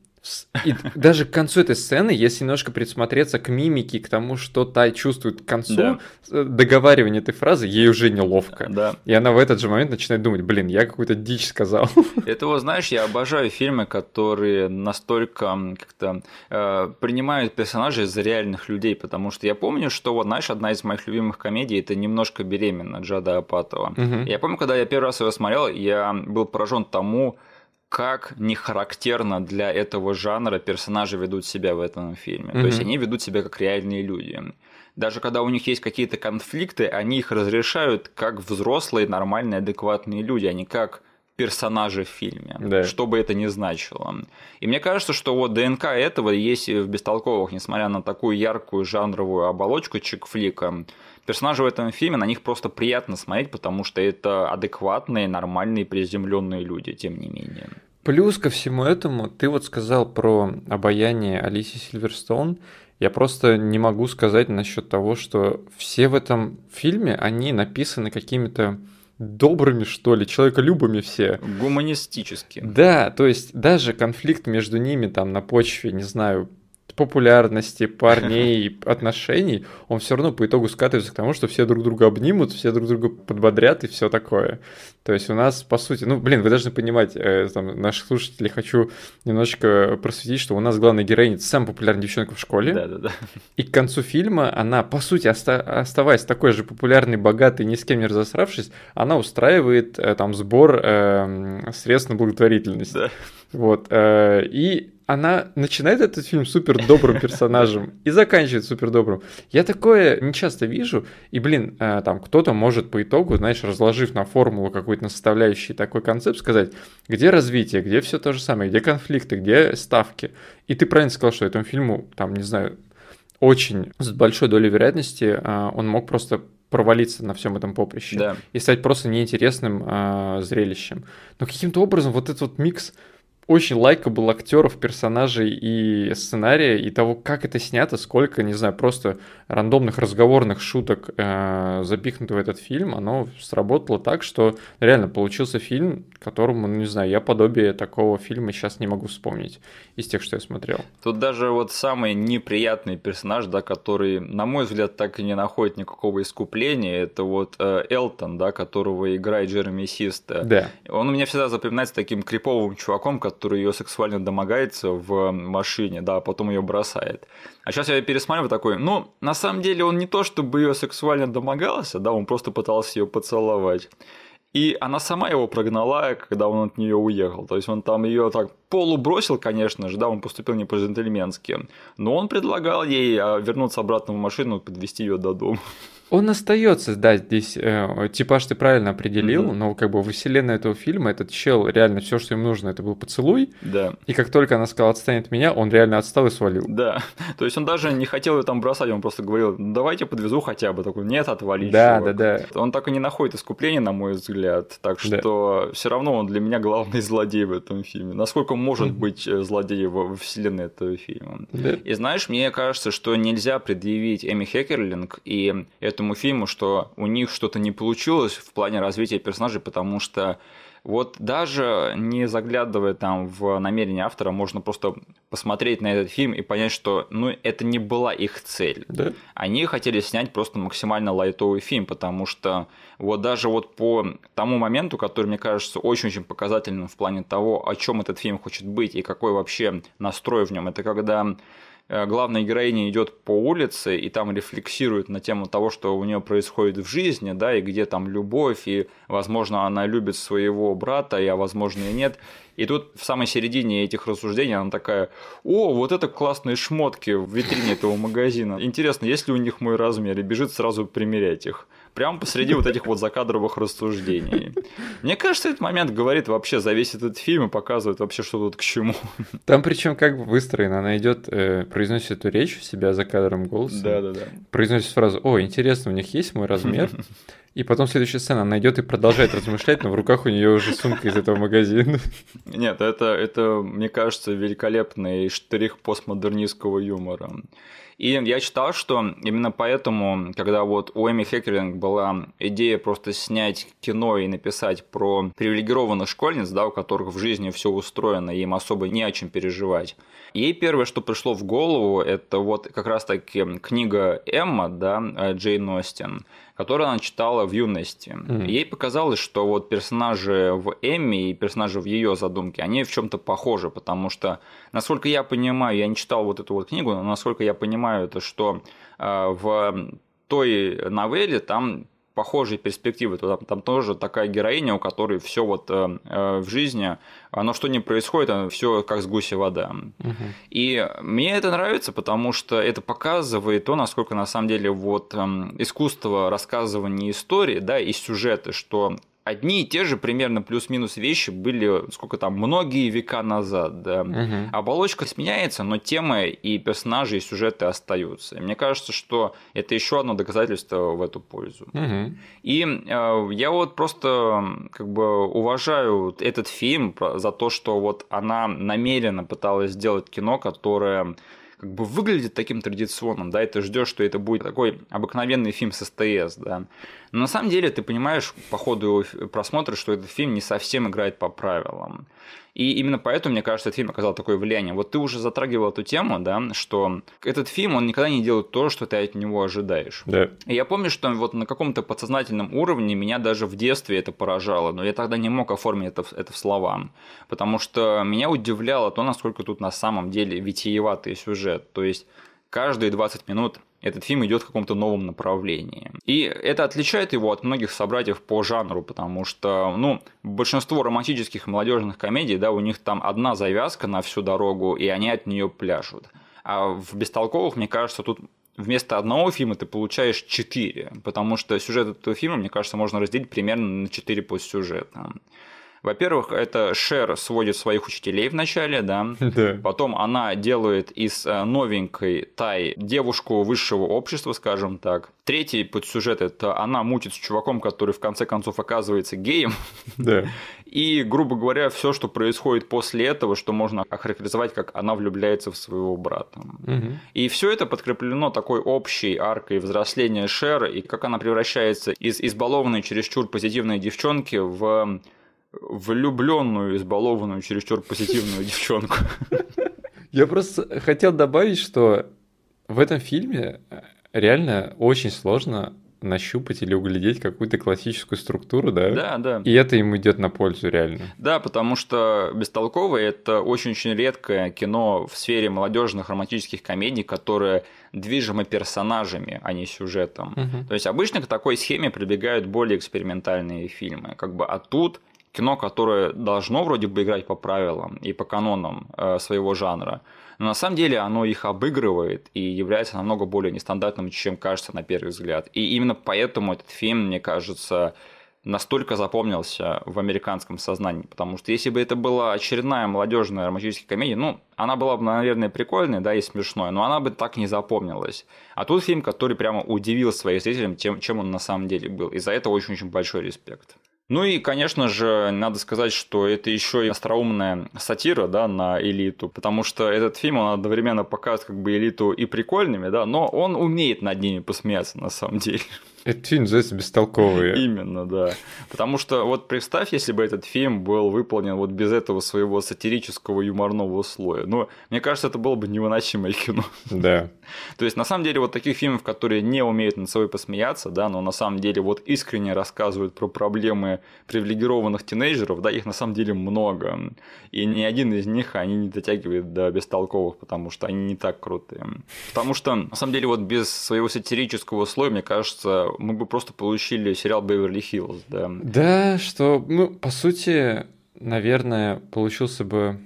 и даже к концу этой сцены, если немножко присмотреться к мимике, к тому, что Тай чувствует к концу да. Э, договаривания этой фразы, ей уже неловко. Да. И она в этот же момент начинает думать, блин, я какую-то дичь сказал. *laughs* Это вот, знаешь, я обожаю фильмы, которые настолько как-то э, принимают персонажей за реальных людей, потому что я помню, что вот, знаешь, одна из моих любимых комедий это «Немножко беременна» Джада Апатова. Угу. Я помню, когда я первый раз его смотрел, я был поражен тому, как не характерно для этого жанра персонажи ведут себя в этом фильме. Mm-hmm. То есть они ведут себя как реальные люди. Даже когда у них есть какие-то конфликты, они их разрешают как взрослые, нормальные, адекватные люди, а не как персонажи в фильме, да. что бы это ни значило. И мне кажется, что вот ДНК этого есть в «Бестолковых», несмотря на такую яркую жанровую оболочку чикфлика. Персонажи в этом фильме, на них просто приятно смотреть, потому что это адекватные, нормальные, приземленные люди, тем не менее. Плюс ко всему этому, ты вот сказал про обаяние Алиси Сильверстоун. Я просто не могу сказать насчет того, что все в этом фильме, они написаны какими-то добрыми, что ли, человеколюбыми все. Гуманистически. Да, то есть даже конфликт между ними там на почве, не знаю, популярности парней, *laughs* отношений, он все равно по итогу скатывается к тому, что все друг друга обнимут, все друг друга подбодрят и все такое. То есть у нас, по сути, ну, блин, вы должны понимать, э, там, наших слушателей хочу немножечко просветить, что у нас главная героиня — самая популярная девчонка в школе. Да-да-да. И к концу фильма она, по сути, оста- оставаясь такой же популярной, богатой, ни с кем не разосравшись, она устраивает э, там сбор э, средств на благотворительность. Да. Вот. Э, и она начинает этот фильм супер добрым персонажем и заканчивает супер добрым. Я такое не часто вижу, и, блин, э, там кто-то может по итогу, знаешь, разложив на формулу какой-то на составляющий такой концепт, сказать, где развитие, где все то же самое, где конфликты, где ставки. И ты правильно сказал, что этому фильму, там, не знаю, очень с большой долей вероятности э, он мог просто провалиться на всем этом поприще Да. и стать просто неинтересным э, зрелищем. Но каким-то образом вот этот вот микс очень лайкабл актеров, персонажей и сценария, и того, как это снято, сколько, не знаю, просто рандомных разговорных шуток э, запихнуто в этот фильм, оно сработало так, что реально получился фильм, которому, ну, не знаю, я подобие такого фильма сейчас не могу вспомнить из тех, что я смотрел. Тут даже вот самый неприятный персонаж, да, который, на мой взгляд, так и не находит никакого искупления, это вот э, Элтон, да, которого играет Джереми Систа. Да. Он у меня всегда запоминается таким криповым чуваком, который ее сексуально домогается в машине, да, а потом ее бросает. А сейчас я пересматриваю такой, ну, на самом деле он не то, чтобы ее сексуально домогался, да, он просто пытался ее поцеловать. И она сама его прогнала, когда он от нее уехал. То есть он там ее так полубросил, конечно же, да, он поступил не по-джентльменски. Но он предлагал ей а, вернуться обратно в машину, подвести ее до дома. Он остается, да, здесь э, типаж ты правильно определил, Мгм. но как бы во вселенной этого фильма этот чел реально все, что им нужно, это был поцелуй. Да, И как только она сказала отстань от меня, он реально отстал и свалил. да. *laughs* То есть он даже не хотел ее там бросать, он просто говорил, «Ну, давайте подвезу хотя бы. Такой, нет, отвали, Да, чувак». да, да. Он так и не находит искупления, на мой взгляд. Так Да. что все равно он для меня главный *laughs* злодей в этом фильме. Насколько может Мгм. быть э, злодей во вселенной этого фильма? Да. И знаешь, мне кажется, что нельзя предъявить Эми Хекерлинг и этому фильму, что у них что-то не получилось в плане развития персонажей, потому что вот даже не заглядывая там в намерение автора, можно просто посмотреть на этот фильм и понять, что ну, это не была их цель. Да. Они хотели снять просто максимально лайтовый фильм, потому что вот даже вот по тому моменту, который мне кажется очень-очень показательным в плане того, о чем этот фильм хочет быть и какой вообще настрой в нем, это когда главная героиня идет по улице и там рефлексирует на тему того, что у нее происходит в жизни, да, и где там любовь, и, возможно, она любит своего брата, а возможно, и нет. И тут в самой середине этих рассуждений она такая, о, вот это классные шмотки в витрине этого магазина. Интересно, есть ли у них мой размер? И бежит сразу примерять их. Прямо посреди вот этих вот закадровых рассуждений. Мне кажется, этот момент говорит вообще за весь этот фильм и показывает вообще, что тут к чему. Там причем как бы выстроено, она идет, э, произносит эту речь у себя за кадром голосом, Да-да-да. произносит фразу «О, интересно, у них есть мой размер?» И потом следующая сцена, она идет и продолжает размышлять, но в руках у нее уже сумка из этого магазина. Нет, это, это, мне кажется, великолепный штрих постмодернистского юмора. И я читал, что именно поэтому, когда вот у Эми Хекеринг была идея просто снять кино и написать про привилегированных школьниц, да, у которых в жизни все устроено, им особо не о чем переживать. Ей первое, что пришло в голову, это вот как раз-таки книга Эмма, да, Джейн Остин, которую она читала в юности. Мгм. Ей показалось, что вот персонажи в Эмми и персонажи в ее задумке, они в чем-то похожи, потому что, насколько я понимаю, я не читал вот эту вот книгу, но насколько я понимаю, это что э, в той новелле там похожие перспективы. То Там, там тоже такая героиня, у которой все вот э, э, в жизни, оно что не происходит, все как с гуся вода. Мгм. И мне это нравится, потому что это показывает то, насколько на самом деле вот эм, искусство рассказывания истории, да, и сюжеты, что одни и те же примерно плюс-минус вещи были, сколько там, многие века назад, да. Мгм. Оболочка сменяется, но темы и персонажи, и сюжеты остаются. И мне кажется, что это еще одно доказательство в эту пользу. Мгм. И э, я вот просто как бы уважаю этот фильм за то, что вот она намеренно пыталась сделать кино, которое как бы выглядит таким традиционным, да, и ты ждешь, что это будет такой обыкновенный фильм с СТС, да. Но на самом деле ты понимаешь по ходу его просмотра, что этот фильм не совсем играет по правилам. И именно поэтому, мне кажется, этот фильм оказал такое влияние. Вот ты уже затрагивал эту тему, да, что этот фильм, он никогда не делает то, что ты от него ожидаешь. Да. И я помню, что вот на каком-то подсознательном уровне меня даже в детстве это поражало, но я тогда не мог оформить это, это в слова, потому что меня удивляло то, насколько тут на самом деле витиеватый сюжет. То есть каждые 20 минут этот фильм идет в каком-то новом направлении. И это отличает его от многих собратьев по жанру, потому что, ну, большинство романтических молодежных комедий, да, у них там одна завязка на всю дорогу, и они от нее пляшут. А в «Бестолковых», мне кажется, тут вместо одного фильма ты получаешь четыре, потому что сюжет этого фильма, мне кажется, можно разделить примерно на четыре подсюжета. Во-первых, это Шер сводит своих учителей в начале, да. *laughs* Да. Потом она делает из э, новенькой Тай девушку высшего общества, скажем так. Третий подсюжет – это она мутит с чуваком, который в конце концов оказывается геем. *laughs* Да. *laughs* И, грубо говоря, все, что происходит после этого, что можно охарактеризовать, как она влюбляется в своего брата. Мгм. И все это подкреплено такой общей аркой взросления Шера, и как она превращается из избалованной чересчур позитивной девчонки в влюбленную, избалованную, чересчур позитивную *laughs* девчонку. Я просто хотел добавить, что в этом фильме э, реально очень сложно нащупать или углядеть какую-то классическую структуру, да? Да, да. И это ему идет на пользу реально. Да, потому что «Бестолковый» — это очень-очень редкое кино в сфере молодежных романтических комедий, которое движимо персонажами, а не сюжетом. Мгм. То есть обычно к такой схеме прибегают более экспериментальные фильмы. Как бы, а тут кино, которое должно вроде бы играть по правилам и по канонам э, своего жанра, но на самом деле оно их обыгрывает и является намного более нестандартным, чем кажется на первый взгляд. И именно поэтому этот фильм, мне кажется, настолько запомнился в американском сознании, потому что если бы это была очередная молодежная романтическая комедия, ну, она была бы, наверное, прикольной, да, и смешной, но она бы так не запомнилась. А тут фильм, который прямо удивил своих зрителей тем, чем он на самом деле был, и за это очень-очень большой респект. Ну и, конечно же, надо сказать, что это еще и остроумная сатира, да, на элиту, потому что этот фильм, он одновременно показывает как бы элиту и прикольными, да, но он умеет над ними посмеяться на самом деле. Этот фильм называется «Бестолковые». Именно, да. Потому что вот представь, если бы этот фильм был выполнен вот без этого своего сатирического юморного слоя. Ну, мне кажется, это было бы невыносимое кино. Да. *laughs* То есть, на самом деле, вот таких фильмов, которые не умеют над собой посмеяться, да, но на самом деле вот искренне рассказывают про проблемы привилегированных тинейджеров, да, их на самом деле много. И ни один из них они не дотягивает до бестолковых, потому что они не так крутые. Потому что, на самом деле, вот без своего сатирического слоя, мне кажется, мы бы просто получили сериал Беверли Хиллз, да. Да, что, ну, по сути, наверное, получился бы,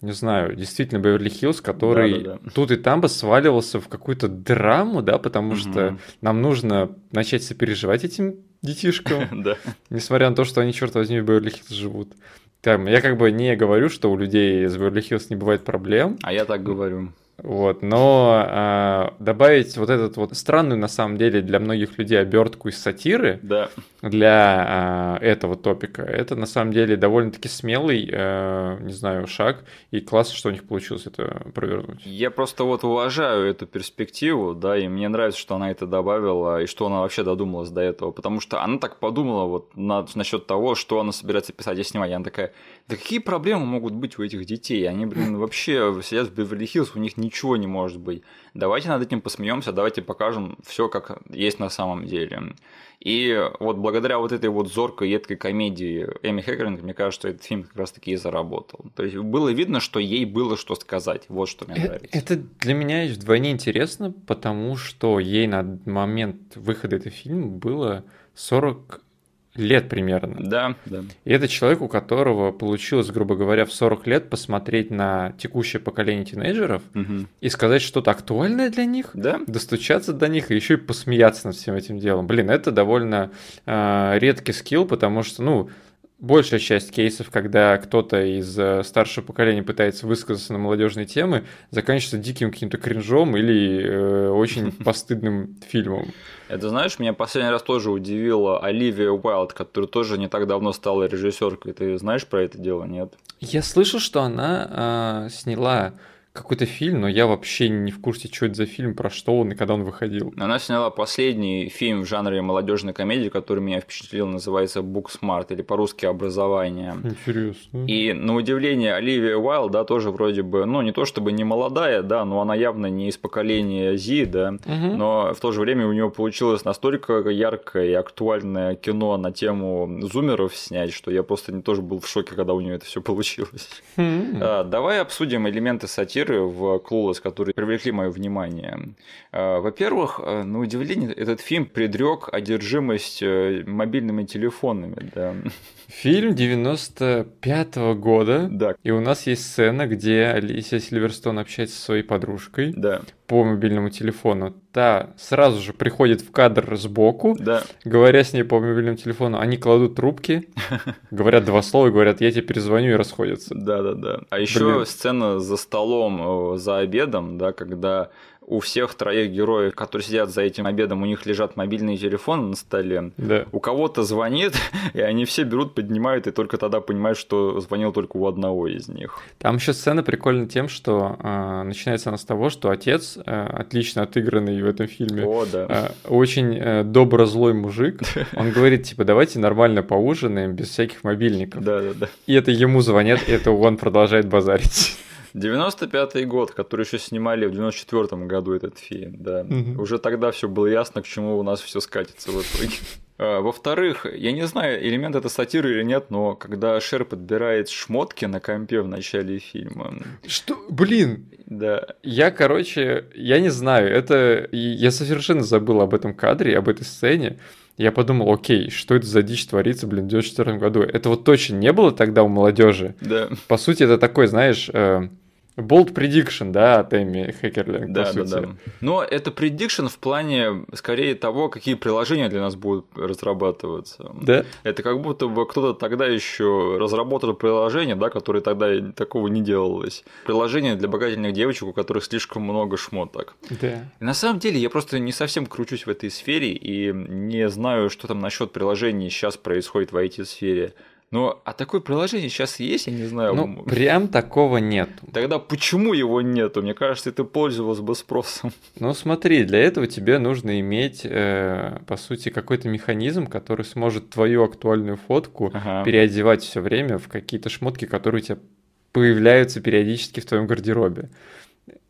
не знаю, действительно Беверли Хиллз, который Да-да-да. тут и там бы сваливался в какую-то драму, да, потому Мгм. что нам нужно начать сопереживать этим детишкам, *laughs* Да. несмотря на то, что они, черт возьми, в Беверли Хиллз живут. Там, я как бы не говорю, что у людей из Беверли Хиллз не бывает проблем, А я так говорю. Вот, но а, добавить вот этот вот странную, на самом деле, для многих людей обертку из сатиры, Да. для а, этого топика. Это на самом деле довольно-таки смелый, э, не знаю, шаг, и классно, что у них получилось это провернуть. Я просто вот уважаю эту перспективу, да, и мне нравится, что она это добавила, и что она вообще додумалась до этого, потому что она так подумала вот на, насчет того, что она собирается писать и снимать. И она такая, да какие проблемы могут быть у этих детей? Они, блин, *laughs* вообще сидят в Беверли-Хиллз, у них ничего не может быть. Давайте над этим посмеемся, давайте покажем все, как есть на самом деле. И вот благодаря вот этой вот зоркой, едкой комедии Эми Хеккеринг, мне кажется, что этот фильм как раз-таки и заработал. То есть было видно, что ей было что сказать. Вот что мне Э, нравится. Это для меня вдвойне интересно, потому что ей на момент выхода этого фильма было 40 лет примерно. Да, да. И это человек, у которого получилось, грубо говоря, в 40 лет посмотреть на текущее поколение тинейджеров Мгм. и сказать что-то актуальное для них, Да, достучаться до них и еще и посмеяться над всем этим делом. Блин, это довольно э, редкий скилл, потому что, ну, большая часть кейсов, когда кто-то из э, старшего поколения пытается высказаться на молодежные темы, заканчивается диким каким-то кринжом или э, очень *laughs* постыдным фильмом. это знаешь, меня последний раз тоже удивила Оливия Уайлд, которая тоже не так давно стала режиссеркой. Ты знаешь про это дело, нет? Я слышал, что она э, сняла какой-то фильм, но я вообще не в курсе, что это за фильм, про что он и когда он выходил. Она сняла последний фильм в жанре молодежной комедии, который меня впечатлил, называется Booksmart или по-русски «Образование». Интересно. И на удивление Оливия Уайл, да, тоже вроде бы, ну не то чтобы не молодая, да, но она явно не из поколения Зи, да, Мгм. но в то же время у нее получилось настолько яркое и актуальное кино на тему зумеров снять, что я просто не тоже был в шоке, когда у нее это все получилось. Хм. А, Давай обсудим элементы сатиры в Клулес, которые привлекли мое внимание. А, Во-первых, а, на удивление, этот фильм предрек одержимость э, мобильными телефонами. Да. Фильм 95 года. Да, И у нас есть сцена, где Алисия Сильверстон общается со своей подружкой да, по мобильному телефону. Та сразу же приходит в кадр сбоку, да. говоря с ней по мобильному телефону, они кладут трубки, *laughs* говорят два слова говорят, я тебе перезвоню и расходятся. Да, да, да. А еще Блин. сцена за столом, э, за обедом, да, когда у всех троих героев, которые сидят за этим обедом, у них лежат мобильные телефоны на столе. Да. У кого-то звонит, *laughs* и они все берут, поднимают, и только тогда понимают, что звонил только у одного из них. Там еще сцена прикольна тем, что а, начинается она с того, что отец, а, отлично отыгранный в этом фильме, О, да. а, очень э, добро-злой мужик, он говорит, типа, давайте нормально поужинаем, без всяких мобильников. Да, да, да. И это ему звонят, и это он продолжает базарить. *laughs* 95-й год, который еще снимали в 94-м году этот фильм, да. Мгм. Уже тогда все было ясно, к чему у нас все скатится в итоге. А, Во-вторых, я не знаю, элемент это сатиры или нет, но когда Шер подбирает шмотки на компе в начале фильма, Что? Блин, да, Я, короче, я не знаю, это... Я совершенно забыл об этом кадре, об этой сцене. Я подумал, окей, что это за дичь творится, блин, в 94 году? Это вот точно не было тогда у молодежи. да, По сути, это такой, знаешь, э, bold prediction, да, от Эми Хекерлинг, по да, да, сути. да. Но это предикшн в плане скорее того, какие приложения для нас будут разрабатываться. Да? Это как будто бы кто-то тогда еще разработал приложение, да, которое тогда такого не делалось. Приложение для богательных девочек, у которых слишком много шмоток. Да. И на самом деле я просто не совсем кручусь в этой сфере и не знаю, что там насчет приложений сейчас происходит в IT-сфере. Но а такое приложение сейчас есть, я не знаю. Ну, прям такого нет. Тогда почему его нету? Мне кажется, это пользовалось бы спросом. Ну, смотри, для этого тебе нужно иметь, э, по сути, какой-то механизм, который сможет твою актуальную фотку Ага. переодевать все время в какие-то шмотки, которые у тебя появляются периодически в твоем гардеробе.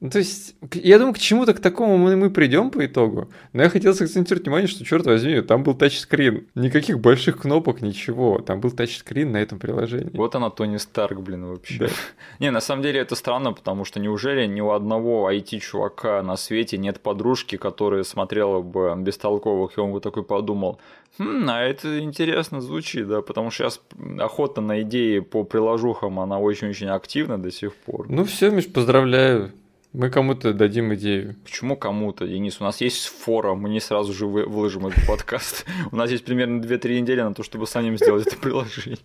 Ну, то есть, я думаю, к чему-то к такому мы, мы придем по итогу. Но я хотел сакцентировать внимание, что, черт возьми, там был тачскрин. Никаких больших кнопок, ничего. Там был тачскрин на этом приложении. Вот она, Тони Старк, блин, вообще. Да. *laughs* Не, на самом деле это странно, потому что неужели ни у одного IT-чувака на свете нет подружки, которая смотрела бы бестолковых, и он бы такой подумал, хм, а это интересно звучит, да, потому что сейчас охота на идеи по приложухам, она очень-очень активна до сих пор. Ну все, Миш, поздравляю. Мы кому-то дадим идею. Почему кому-то, Денис? У нас есть форум, мы не сразу же вы- выложим этот подкаст. *laughs* У нас есть примерно 2-3 недели на то, чтобы самим сделать это приложение.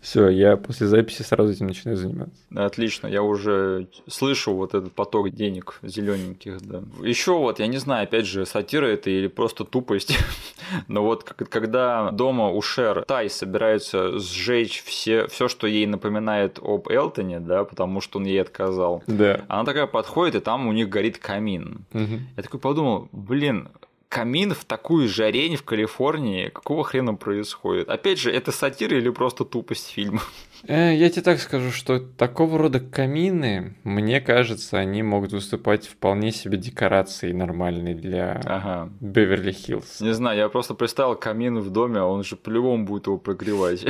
Все, я после записи сразу этим начинаю заниматься. Отлично, я уже слышу вот этот поток денег зелененьких, да. Еще вот, я не знаю, опять же, сатира это или просто тупость, *laughs* но вот когда дома у Шер Тай собираются сжечь все, все, что ей напоминает об Элтоне, да, потому что он ей отказал, Да. она такая подходит, и там у них горит камин. Мгм. Я такой подумал, блин, камин в такую жарень в Калифорнии, какого хрена происходит? Опять же, это сатира или просто тупость фильма? Э, Я тебе так скажу, что такого рода камины, мне кажется, они могут выступать вполне себе декорацией нормальной для Ага. Беверли-Хиллз. Не знаю, я просто представил камин в доме, а он же по-любому будет его прогревать.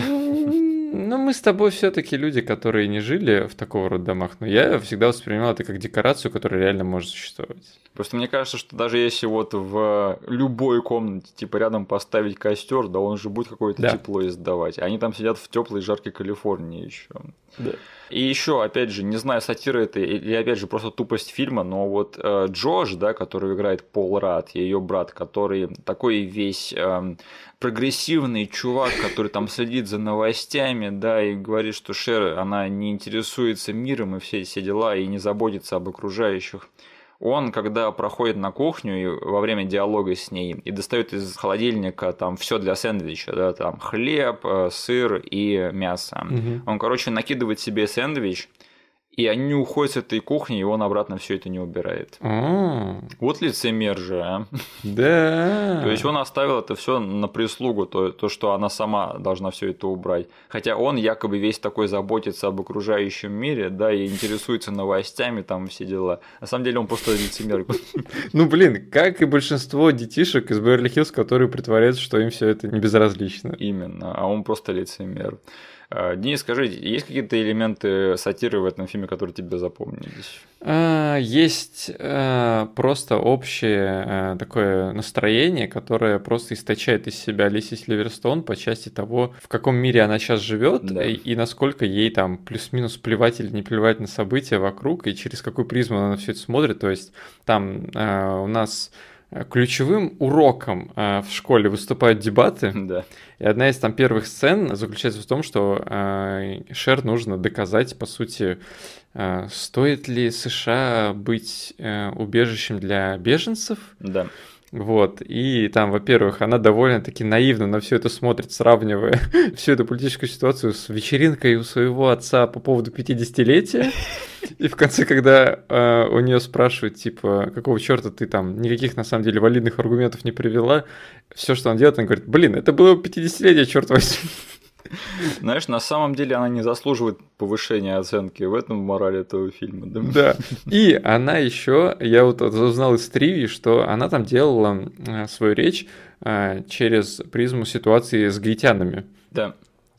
Ну, мы с тобой все-таки люди, которые не жили в такого рода домах, но я всегда воспринимал это как декорацию, которая реально может существовать. Просто мне кажется, что даже если вот в любой комнате, типа рядом поставить костер, да он же будет какое-то Да. тепло издавать. Они там сидят в теплой жаркой Калифорнии еще. Да. И еще, опять же, не знаю, сатира это или опять же просто тупость фильма, но вот э, Джош, да, который играет Пол Рад, ее брат, который такой весь эм, прогрессивный чувак, который там следит за новостями, да, и говорит, что Шер, она не интересуется миром и все все дела, и не заботится об окружающих. Он, когда проходит на кухню и во время диалога с ней и достает из холодильника там все для сэндвича, да, там хлеб, э, сыр и мясо. Мгм. Он, короче, накидывает себе сэндвич и они уходят с этой кухни, и он обратно все это не убирает. А, Вот лицемер же, а. Да. То есть он оставил это все на прислугу, то, то, что она сама должна все это убрать. Хотя он якобы весь такой заботится об окружающем мире, да, и интересуется новостями, там все дела. На самом деле он просто лицемер. Ну, блин, как и большинство детишек из Беверли-Хиллз, которые притворяются, что им все это не безразлично. Именно, а он просто лицемер. А, Денис, скажи, есть какие-то элементы сатиры в этом фильме, которые тебе запомнились? А, Есть а, просто общее такое настроение, которое просто источает из себя Алисия Сильверстоун по части того, в каком мире она сейчас живет Да. и, и насколько ей там плюс-минус плевать или не плевать на события вокруг и через какую призму она на все это смотрит. То есть там у нас ключевым уроком а, в школе выступают дебаты, Да. и одна из там первых сцен заключается в том, что э, Шер нужно доказать, по сути, э, стоит ли США быть э, убежищем для беженцев. Да. Вот, и там, во-первых, она довольно-таки наивно на все это смотрит, сравнивая *laughs* всю эту политическую ситуацию с вечеринкой у своего отца по поводу 50-летия. *laughs* И в конце, когда э, у нее спрашивают, типа, какого черта ты там никаких на самом деле валидных аргументов не привела, все, что она делает, она говорит, блин, это было 50-летие, черт возьми. Знаешь, на самом деле она не заслуживает повышения оценки. В этом мораль этого фильма. Да. Да. И она еще, я вот узнал из тривии, что она там делала э, свою речь э, через призму ситуации с гаитянами. Да.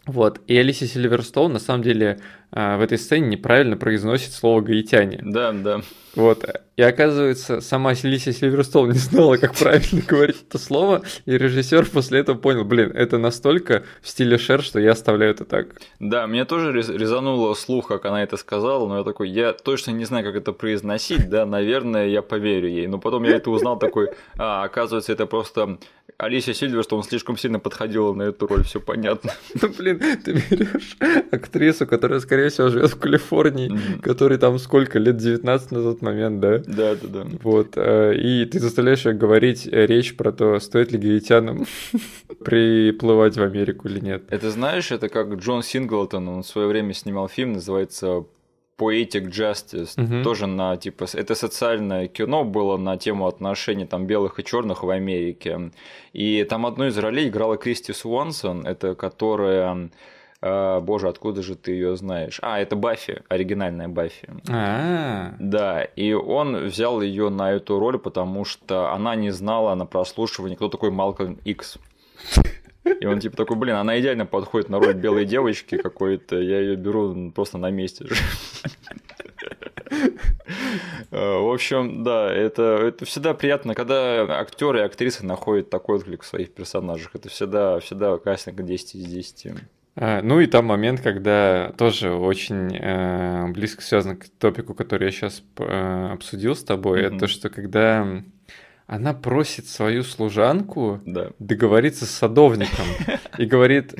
Вот. И Алисия Сильверстоун на самом деле в этой сцене неправильно произносит слово гаитяне. Да, да. Вот. И оказывается, сама Алисия Сильверстоун не знала, как правильно *laughs* говорить это слово, и режиссер после этого понял, блин, это настолько в стиле Шер, что я оставляю это так. Да, мне тоже рез- резануло слух, как она это сказала, но я такой, я точно не знаю, как это произносить, да, наверное, я поверю ей. Но потом я это узнал такой, а, оказывается, это просто Алисия Сильверстоун слишком сильно подходила на эту роль, все понятно. *laughs* Ну, блин, ты берешь *laughs* актрису, которая, скорее всего, живет в Калифорнии, Мгм. которой там сколько, лет 19 на тот момент, да? Да, да, да. Вот, э, и ты заставляешь ее говорить э, речь про то, стоит ли гаитянам *laughs* приплывать в Америку или нет. Это знаешь, это как Джон Синглтон, он в свое время снимал фильм, называется Poetic Justice, Мгм. тоже на типа это социальное кино было на тему отношений там белых и черных в Америке, и там одну из ролей играла Кристи Суансон, это которая Боже, откуда же ты ее знаешь? А, это Баффи, оригинальная Баффи. А, Да, и он взял ее на эту роль, потому что она не знала на прослушивании, кто такой Малкольм Икс. И он типа такой, блин, она идеально подходит на роль белой девочки какой-то, я ее беру просто на месте. же». Э, В общем, да, это, это всегда приятно, когда актеры и актрисы находят такой отклик в своих персонажах. Это всегда, всегда кастинг 10 из 10. А, Ну и там момент, когда тоже очень э, близко связан к топику, который я сейчас обсудил с тобой, Мгм. это что когда она просит свою служанку Да. договориться с садовником и говорит,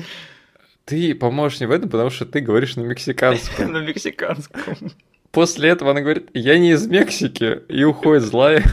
ты поможешь мне в этом, потому что ты говоришь на мексиканском. *laughs* На мексиканском. После этого она говорит, я не из Мексики, и уходит злая.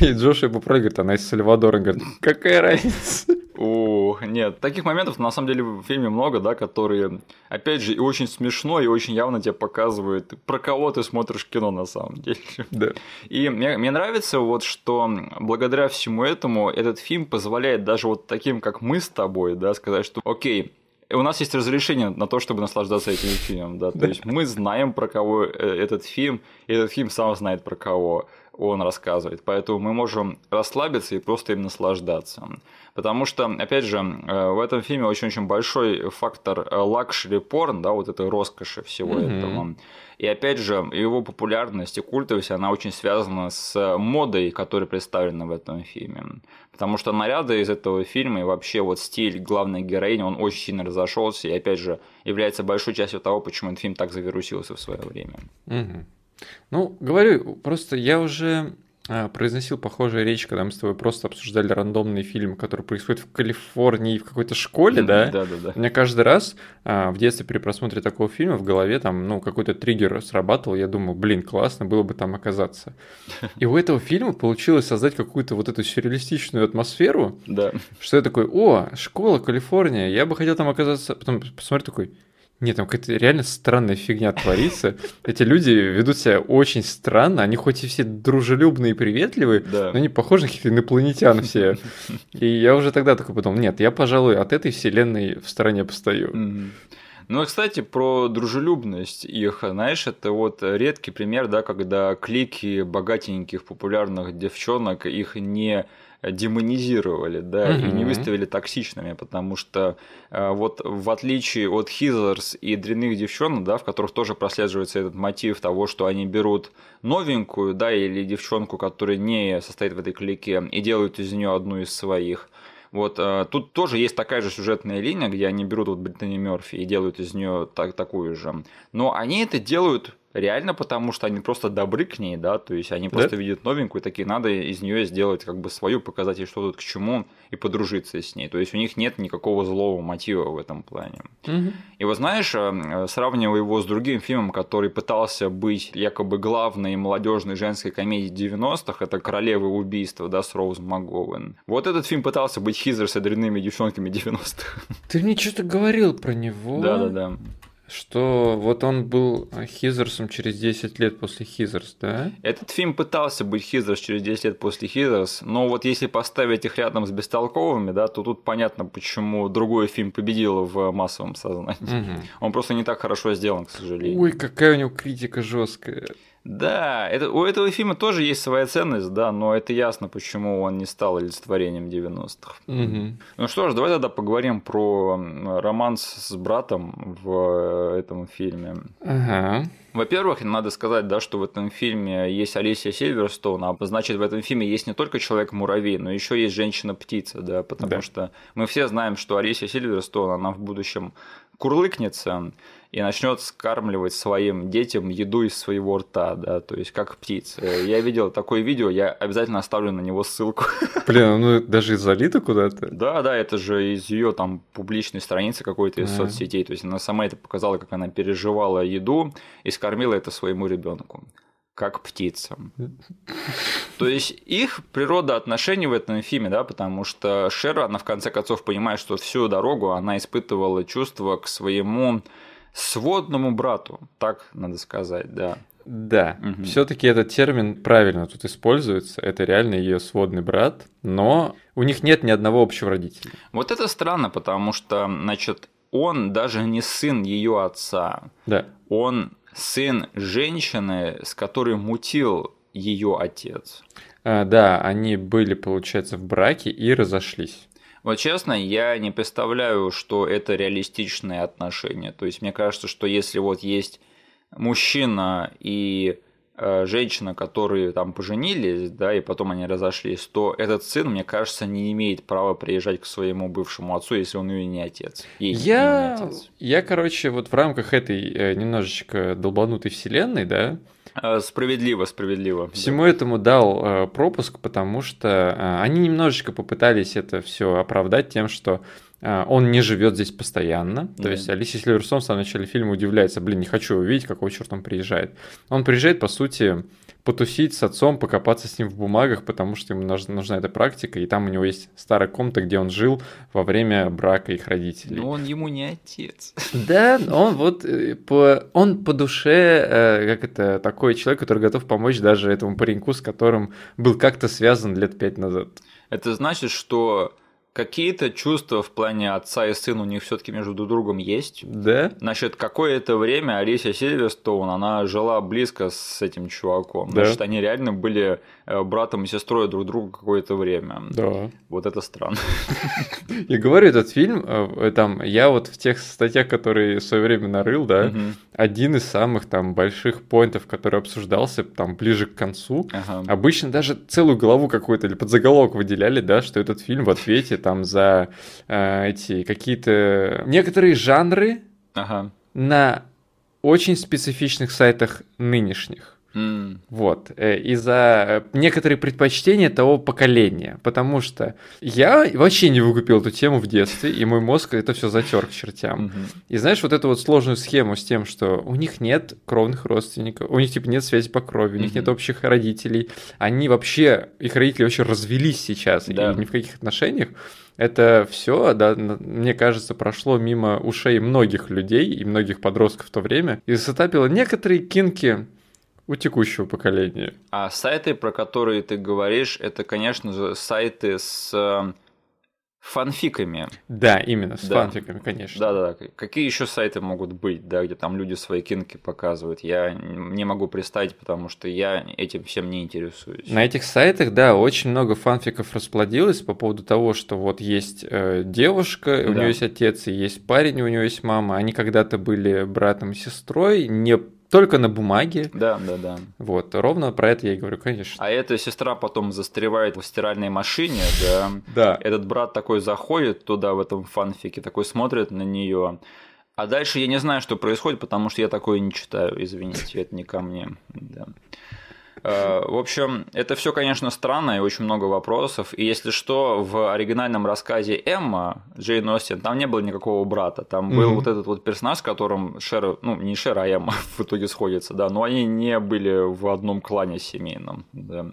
И Джош поправляет, говорит, она из Сальвадора. Говорит, какая разница? Ух, нет, таких моментов на самом деле в фильме много, да, которые, опять же, и очень смешно, и очень явно тебе показывают, про кого ты смотришь кино на самом деле. Да. И мне, мне нравится вот, что благодаря всему этому этот фильм позволяет даже вот таким, как мы с тобой, да, сказать, что окей, у нас есть разрешение на то, чтобы наслаждаться этим фильмом, да, то есть мы знаем про кого э, этот фильм, и этот фильм сам знает про кого он рассказывает, поэтому мы можем расслабиться и просто им наслаждаться. Потому что, опять же, э, в этом фильме очень-очень большой фактор luxury porn, да, вот этой роскоши всего Мгм. этого. И опять же, его популярность и культовость, она очень связана с модой, которая представлена в этом фильме. Потому что наряды из этого фильма и вообще вот стиль главной героини, он очень сильно разошелся и опять же является большой частью того, почему этот фильм так завирусился в свое время. Мгм. Ну, говорю, просто я уже произносил похожую речь, когда мы с тобой просто обсуждали рандомный фильм, который происходит в Калифорнии в какой-то школе, да? Да, да, да. У меня каждый раз а, в детстве при просмотре такого фильма в голове там, ну, какой-то триггер срабатывал, я думаю, блин, классно было бы там оказаться. *laughs* И у этого фильма получилось создать какую-то вот эту сюрреалистичную атмосферу, Да. что я такой, о, школа, Калифорния, я бы хотел там оказаться, потом посмотрю такой, Нет, там какая-то реально странная фигня творится. Эти люди ведут себя очень странно. Они хоть и все дружелюбные и приветливые, Да. но они похожи на каких-то инопланетян все. *laughs* И я уже тогда такой подумал, нет, я, пожалуй, от этой вселенной в стороне постою. Мгм. Ну, и, кстати, про дружелюбность их, знаешь, это вот редкий пример, да, когда клики богатеньких популярных девчонок их не демонизировали, да, и не выставили токсичными, потому что э, вот в отличие от Хизерс и дрянных девчонок, да, в которых тоже прослеживается этот мотив того, что они берут новенькую, да, или девчонку, которая не состоит в этой клике, и делают из нее одну из своих. Вот э, тут тоже есть такая же сюжетная линия, где они берут вот Британи Мерфи и делают из нее так, такую же. Но они это делают реально потому, что они просто добры к ней, да, то есть они Да. просто видят новенькую, такие, надо из нее сделать как бы свою, показать ей, что тут к чему, и подружиться с ней. То есть у них нет никакого злого мотива в этом плане. Мгм. И вот знаешь, э, сравнивая его с другим фильмом, который пытался быть якобы главной молодежной женской комедией 90-х, это «Королевы убийства», да, с Роуз МакГоуэн. Вот этот фильм пытался быть Хизер с дрянными девчонками 90-х. Ты мне что-то говорил про него. Да-да-да. Что вот он был Хизерсом через 10 лет после Хизерс, да? Этот фильм пытался быть Хизерс через 10 лет после Хизерс, но вот если поставить их рядом с бестолковыми, да, то тут понятно, почему другой фильм победил в массовом сознании. Мгм. Он просто не так хорошо сделан, к сожалению. Ой, какая у него критика жесткая. Да, это, у этого фильма тоже есть своя ценность, да, но это ясно, почему он не стал олицетворением 90-х. Мгм. Ну что ж, давай тогда поговорим про романс с братом в э, этом фильме. Ага. Во-первых, надо сказать, да, что в этом фильме есть Алисия Сильверстоун, а значит, в этом фильме есть не только Человек-муравей, но еще есть Женщина-птица, да, потому Да. что мы все знаем, что Алисия Сильверстоун, она в будущем курлыкнется и начнет скармливать своим детям еду из своего рта, да, то есть как птица. Я видел такое видео, я обязательно оставлю на него ссылку. *laughs* Блин, ну даже залито куда-то. Да, да, это же из ее там публичной страницы какой-то из Ага. соцсетей. То есть она сама это показала, как она переживала еду и скормила это своему ребенку. Как птица. То есть их природа отношений в этом фильме, да, потому что Шер, она в конце концов понимает, что всю дорогу она испытывала чувство к своему сводному брату, так надо сказать, да. Да, Мгм. все-таки этот термин правильно тут используется. Это реально ее сводный брат, но у них нет ни одного общего родителя. Вот это странно, потому что, значит, он даже не сын ее отца. Да. он сын женщины, с которой мутил ее отец. А, да, они были, получается, в браке и разошлись. Вот честно, я не представляю, что это реалистичные отношения. То есть мне кажется, что если вот есть мужчина и женщина, которые там поженились, да, и потом они разошлись, то этот сын, мне кажется, не имеет права приезжать к своему бывшему отцу, если он ее не отец. Ей Я, не отец. я, короче, вот в рамках этой э, немножечко долбанутой вселенной, да, Э, Справедливо, справедливо. всему этому дал э, пропуск, потому что э, они немножечко попытались это все оправдать тем, что э, он не живет здесь постоянно. То Да. есть Алисия Сильверсон в самом начале фильма удивляется, блин, не хочу его видеть, какого черта он приезжает. Он приезжает, по сути, потусить с отцом, покопаться с ним в бумагах, потому что ему нужна, нужна эта практика, и там у него есть старая комната, где он жил во время брака их родителей. Но он ему не отец. Да, он вот э, по, он по душе, э, как это, такой человек, который готов помочь даже этому пареньку, с которым был как-то связан лет пять назад. Это значит, что какие-то чувства в плане отца и сына у них все-таки между друг другом есть. Да? Значит, какое-то время Алисия Сильверстоун, она жила близко с этим чуваком. Да. Значит, они реально были э, братом и сестрой друг друга какое-то время. Да. Вот это странно. *laughs* Я говорю, этот фильм, э, там, я вот в тех статьях, которые в свое время нарыл, да, один из самых там больших поинтов, который обсуждался там ближе к концу. Обычно даже целую главу какую-то или подзаголовок выделяли, да, что этот фильм в ответе там за э, эти какие-то некоторые жанры Ага. на очень специфичных сайтах нынешних. М, Вот. э, Из-за некоторых предпочтений того поколения. Потому что я вообще не выкупил эту тему в детстве, и мой мозг это все затер к чертям. мгм. И знаешь, вот эту вот сложную схему с тем, что у них нет кровных родственников, у них типа нет связи по крови, у них Мгм. нет общих родителей, они вообще, их родители вообще развелись сейчас, Да. и ни в каких отношениях. Это все, да, мне кажется, прошло мимо ушей многих людей и многих подростков в то время и засетапило некоторые кинки у текущего поколения. А сайты, про которые ты говоришь, это, конечно же, сайты с э, фанфиками. Да, именно, с Да. фанфиками, конечно. Да-да-да. Какие еще сайты могут быть, да, где там люди свои кинки показывают? Я не могу представить, потому что я этим всем не интересуюсь. На этих сайтах, да, очень много фанфиков расплодилось по поводу того, что вот есть э, девушка, у Да. нее есть отец, и есть парень, у нее есть мама. Они когда-то были братом и сестрой, не только на бумаге. Да, да, да. Вот, ровно про это я и говорю, конечно. А эта сестра потом застревает в стиральной машине, да. Да. Этот брат такой заходит туда, в этом фанфике, такой смотрит на нее. А дальше я не знаю, что происходит, потому что я такое не читаю, извините, это не ко мне. Да. Э, В общем, это все, конечно, странно и очень много вопросов. И если что, в оригинальном рассказе Эмма, Джейн Остин, там не было никакого брата. Там был вот этот вот персонаж, с которым Шер, ну, не Шер, а Эмма *laughs* в итоге сходится, да, но они не были в одном клане семейном. Да.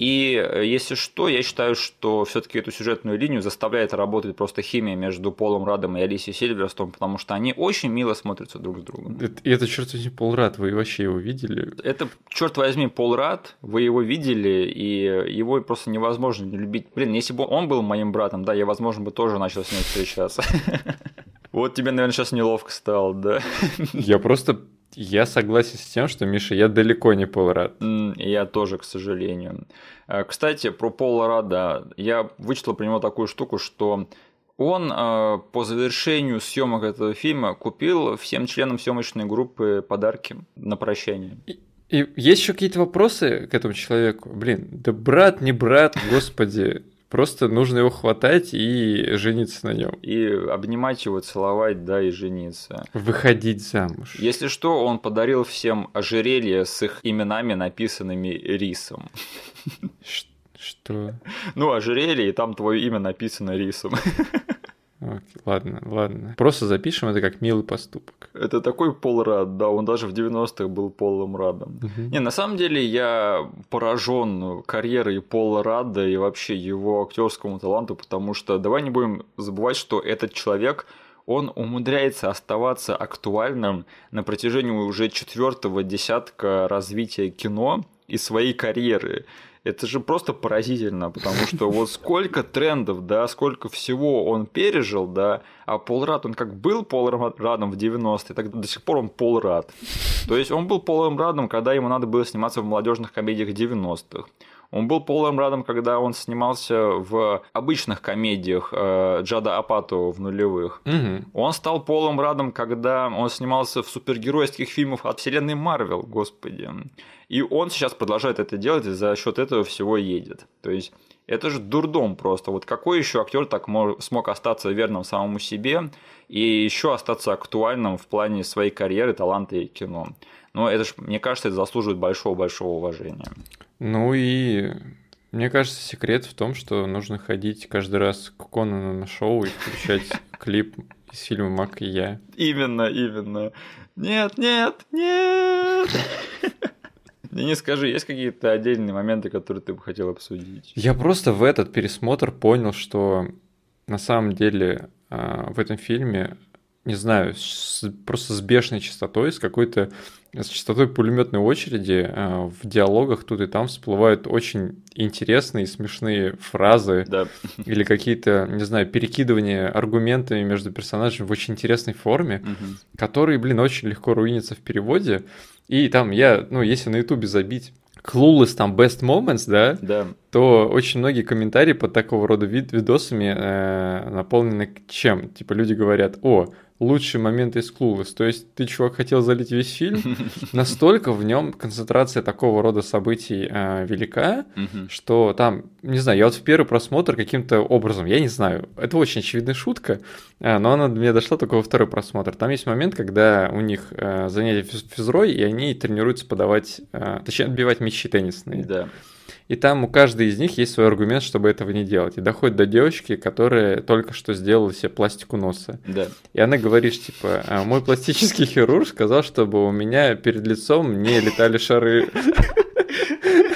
И э, если что, я считаю, что все-таки эту сюжетную линию заставляет работать просто химия между Полом Радом и Алисией Сильверстон, потому что они очень мило смотрятся друг с другом. Это- это, черт возьми, Полрад, вы вообще его видели? Это, черт возьми, Пол Рад, вы его видели, и его просто невозможно не любить. Блин, если бы он был моим братом, да, я, возможно, бы тоже начал с ним встречаться. *laughs* Вот тебе, наверное, сейчас неловко стало, да? Я просто... Я согласен с тем, что, Миша, я далеко не Полрад. Я тоже, к сожалению. Э, Кстати, про Пола Рада. Я вычитал про него такую штуку, что он э, по завершению съемок этого фильма купил всем членам съемочной группы подарки на прощание. И есть еще какие-то вопросы к этому человеку? Блин, да брат, не брат, господи. Просто нужно его хватать и жениться на нем. И обнимать его, целовать, да, и жениться. Выходить замуж. Если что, он подарил всем ожерелье с их именами, написанными рисом. Что? Ну, ожерелье, и там твое имя написано рисом. Окей, ладно, ладно. Просто запишем это как милый поступок. Это такой Пол Рад, да, он даже в 90-х был Полом Радом. Мгм. Не, на самом деле я поражен карьерой Пола Рада и вообще его актерскому таланту, потому что давай не будем забывать, что этот человек, он умудряется оставаться актуальным на протяжении уже четвертого десятка развития кино и своей карьеры. Это же просто поразительно, потому что вот сколько трендов, да, сколько всего он пережил, да, а Пол Рад, он как был Пол Радом в 90-е, так до сих пор он Пол Рад. То есть он был Полом Радом, когда ему надо было сниматься в молодежных комедиях 90-х. Он был Полом Радом, когда он снимался в обычных комедиях э, Джада Апату в нулевых. Мгм. Он стал Полом Радом, когда он снимался в супергеройских фильмах от вселенной Марвел, господи. И он сейчас продолжает это делать, и за счет этого всего едет. То есть это же дурдом просто. Вот какой еще актер так мож- смог остаться верным самому себе и еще остаться актуальным в плане своей карьеры, таланта и кино? Но это же, мне кажется, это заслуживает большого-большого уважения. Ну и мне кажется, секрет в том, что нужно ходить каждый раз к Конану на шоу и включать *laughs* клип из фильма «Мак и я». Именно, именно. Нет, нет, нет. *laughs* Не скажи, есть какие-то отдельные моменты, которые ты бы хотел обсудить? Я просто в этот пересмотр понял, что на самом деле а, в этом фильме, не знаю, с- просто с бешеной частотой, с какой-то с частотой пулеметной очереди а, в диалогах тут и там всплывают очень интересные и смешные фразы Да. или какие-то, не знаю, перекидывания аргументами между персонажами в очень интересной форме, Мгм. которые, блин, очень легко руинятся в переводе. И там я, ну, если на ютубе забить Clueless там Best Moments, да, Да. то очень многие комментарии под такого рода вид видосами э, наполнены чем? Типа люди говорят, о, лучший момент из Клулес. То есть ты, чувак, хотел залить весь фильм, *laughs* настолько в нем концентрация такого рода событий э, велика, что там, не знаю, я вот в первый просмотр каким-то образом, я не знаю, это очень очевидная шутка, э, но она до меня дошла только во второй просмотр. Там есть момент, когда у них э, занятие физрой, и они тренируются подавать, э, точнее, отбивать мячи теннисные. Да. И там у каждой из них есть свой аргумент, чтобы этого не делать. И доходит до девочки, которая только что сделала себе пластику носа. Да. И она говорит, типа, «А, мой пластический *laughs* хирург сказал, чтобы у меня перед лицом не летали шары. *laughs*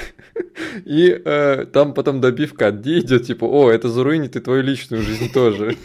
И э, там потом добивка от Ди идет, типа, о, это заруинит и твою личную жизнь тоже.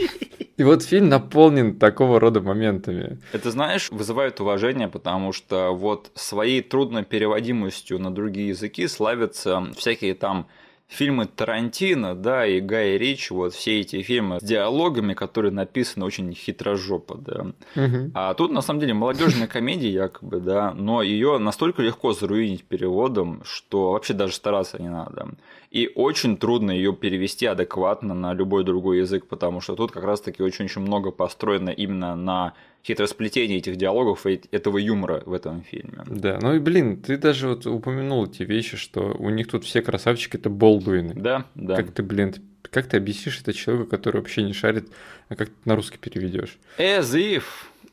И вот фильм наполнен такого рода моментами. Это, знаешь, вызывает уважение, потому что вот своей трудно переводимостью на другие языки славятся всякие там фильмы Тарантино, да, и Гая Рич, вот все эти фильмы с диалогами, которые написаны очень хитрожопо, да. Мгм. А тут на самом деле молодежная *laughs* комедия якобы, да, но ее настолько легко заруинить переводом, что вообще даже стараться не надо. И очень трудно ее перевести адекватно на любой другой язык, потому что тут как раз-таки очень-очень много построено именно на хитросплетении этих диалогов и этого юмора в этом фильме. Да, ну и блин, ты даже вот упомянул эти вещи, что у них тут все красавчики это Болдуины. Да, да. Как ты, блин, как ты объяснишь это человеку, который вообще не шарит, а как ты на русский переведешь? As if.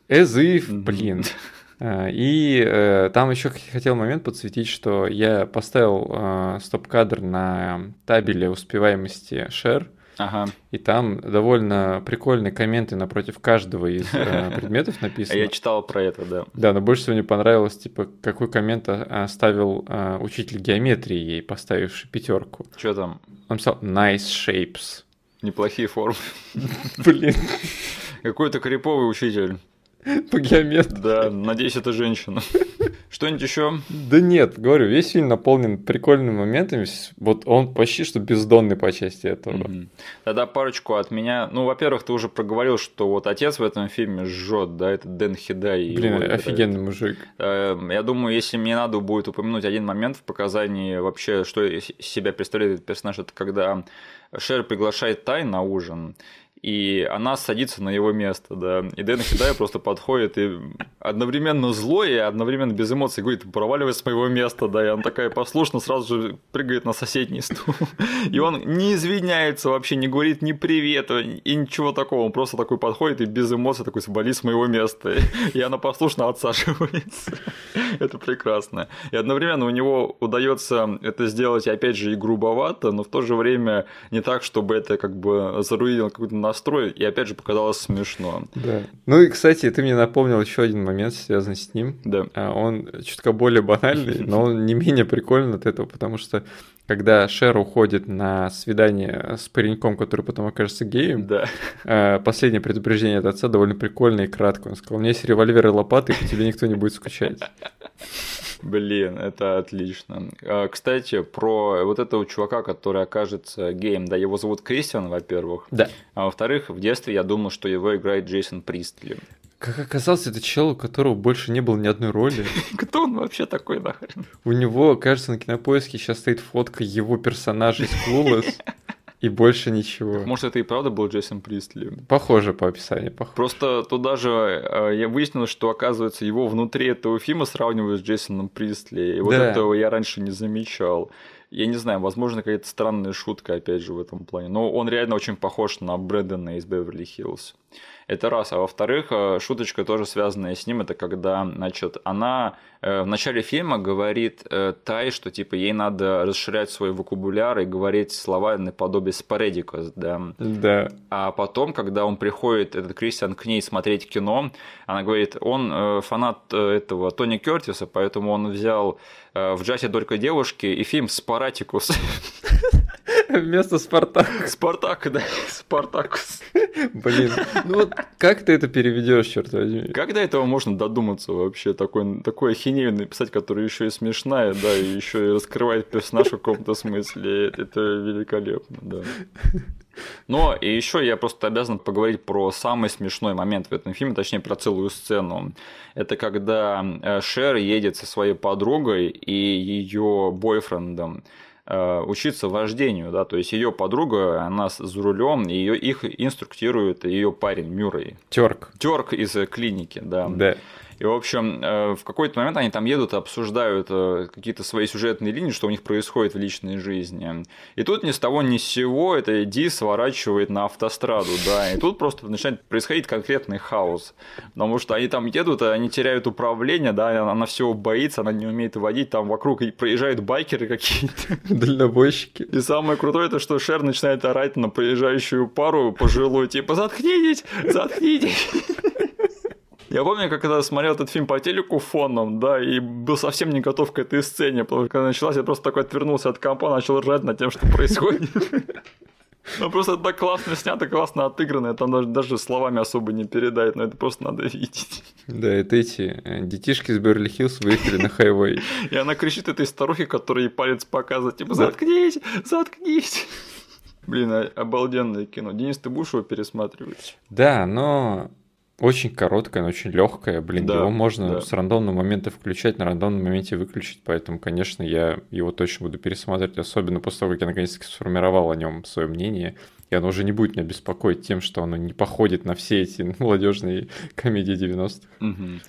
As if, блин. *laughs* А, И э, там еще хотел момент подсветить, что я поставил э, стоп-кадр на табеле успеваемости Share, Ага. и там довольно прикольные комменты напротив каждого из э, *laughs* предметов А написано. я читал про это, да. Да, но больше всего мне понравилось, типа, какой коммент оставил а, учитель геометрии ей, поставивший пятерку. Что там? Он писал nice shapes. Неплохие формы. *laughs* Блин, Какой-то криповый учитель. *laughs* по геометрии. Да, надеюсь, это женщина. *laughs* Что-нибудь еще? Да нет, говорю, весь фильм наполнен прикольными моментами. Вот он почти что бездонный по части этого. Мгм. Тогда парочку от меня. Ну, во-первых, ты уже проговорил, что вот отец в этом фильме жжет, да, это Дэн Хидай. Блин, офигенный мужик. Э, Я думаю, если мне надо будет упомянуть один момент в показании вообще, что из себя представляет этот персонаж, это когда Шер приглашает Тай на ужин, и она садится на его место, да. И Дэн Хидай просто подходит и одновременно злой и одновременно без эмоций говорит, проваливай с моего места, да. И она такая послушно сразу же прыгает на соседний стул. *laughs* И он не извиняется вообще, не говорит ни привет и ничего такого. Он просто такой подходит и без эмоций такой, свали с моего места. И она послушно отсаживается. *laughs* Это прекрасно. И одновременно у него удается это сделать, опять же, и грубовато, но в то же время не так, чтобы это как бы заруинило какой-то настрой, и опять же показалось смешно. Да. Ну и, кстати, ты мне напомнил еще один момент, связанный с ним. Да. А, Он чутка более банальный, но он не менее прикольный от этого, потому что когда Шер уходит на свидание с пареньком, который потом окажется геем, Да. э, последнее предупреждение от отца довольно прикольное и краткое. Он сказал, у меня есть револьвер и лопаты, и по тебе никто не будет скучать. Блин, это отлично. А, Кстати, про вот этого чувака, который окажется геем, да, его зовут Кристиан, во-первых. Да. А во-вторых, в детстве я думал, что его играет Джейсон Пристли. Как оказалось, это чел, у которого больше не было ни одной роли. *laughs* Кто он вообще такой нахрен? У него, кажется, на кинопоиске сейчас стоит фотка его персонажа из Clueless, *laughs* и больше ничего. Может, это и правда был Джейсон Пристли? Похоже по описанию, похоже. Просто туда же э, я выяснил, что, оказывается, его внутри этого фильма сравнивают с Джейсоном Пристли. И вот Да. этого я раньше не замечал. Я не знаю, возможно, какая-то странная шутка, опять же, в этом плане. Но он реально очень похож на Брэдена из Беверли-Хиллз. Это раз. А во-вторых, э, шуточка тоже связанная с ним, это когда, значит, она э, в начале фильма говорит э, Тай, что типа ей надо расширять свой вокабуляр и говорить слова наподобие споредикос, да. Да. А потом, когда он приходит, этот Кристиан, к ней смотреть кино, она говорит, он фанат этого Тони Кертиса, поэтому он взял в джазе только девушки и фильм «Спаратикус». Вместо Спартак. Спартак, да, Спартакус. Блин. Ну вот как ты это переведешь, черт возьми? Как до этого можно додуматься вообще такой, такой ахинею написать, которая еще и смешная, да, и еще и раскрывает персонаж в каком-то смысле. Это великолепно, да. Но и еще я просто обязан поговорить про самый смешной момент в этом фильме, точнее про целую сцену. Это когда э, Шер едет со своей подругой и ее бойфрендом э, учиться вождению, да, то есть ее подруга, она за рулем, ее, их инструктирует ее парень Мюррей. Терк. Терк из клиники, да. Да. И, в общем, э, в какой-то момент они там едут, обсуждают э, какие-то свои сюжетные линии, что у них происходит в личной жизни. И тут ни с того ни с сего это Ди сворачивает на автостраду, да, и тут просто начинает происходить конкретный хаос. Потому что они там едут, они теряют управление, да, она всего боится, она не умеет водить, там вокруг проезжают байкеры какие-то. *laughs* Дальнобойщики. И самое крутое, это что Шер начинает орать на проезжающую пару пожилую, типа «Заткнитесь! Заткнитесь!» *laughs* Я помню, как когда смотрел этот фильм по телеку фоном, да, и был совсем не готов к этой сцене, потому что когда началась, я просто такой отвернулся от компа, начал ржать над тем, что происходит. *laughs* Ну, просто так классно снято, классно отыграно, там даже, даже словами особо не передает, но это просто надо видеть. Да, это эти э, детишки из Берли Хиллз выехали на хайвей. *laughs* И она кричит этой старухе, которая ей палец показывает, типа, заткнись, заткнись. Блин, а, обалденное кино. Денис, ты будешь его пересматривать? Да, но очень короткое, но очень легкое. Блин, да, его можно да. с рандомного момента включать, на рандомном моменте выключить. Поэтому, конечно, я его точно буду пересматривать, особенно после того, как я наконец-таки сформировал о нем свое мнение. И оно уже не будет меня беспокоить тем, что оно не походит на все эти *laughs* молодежные комедии 90-х. Угу.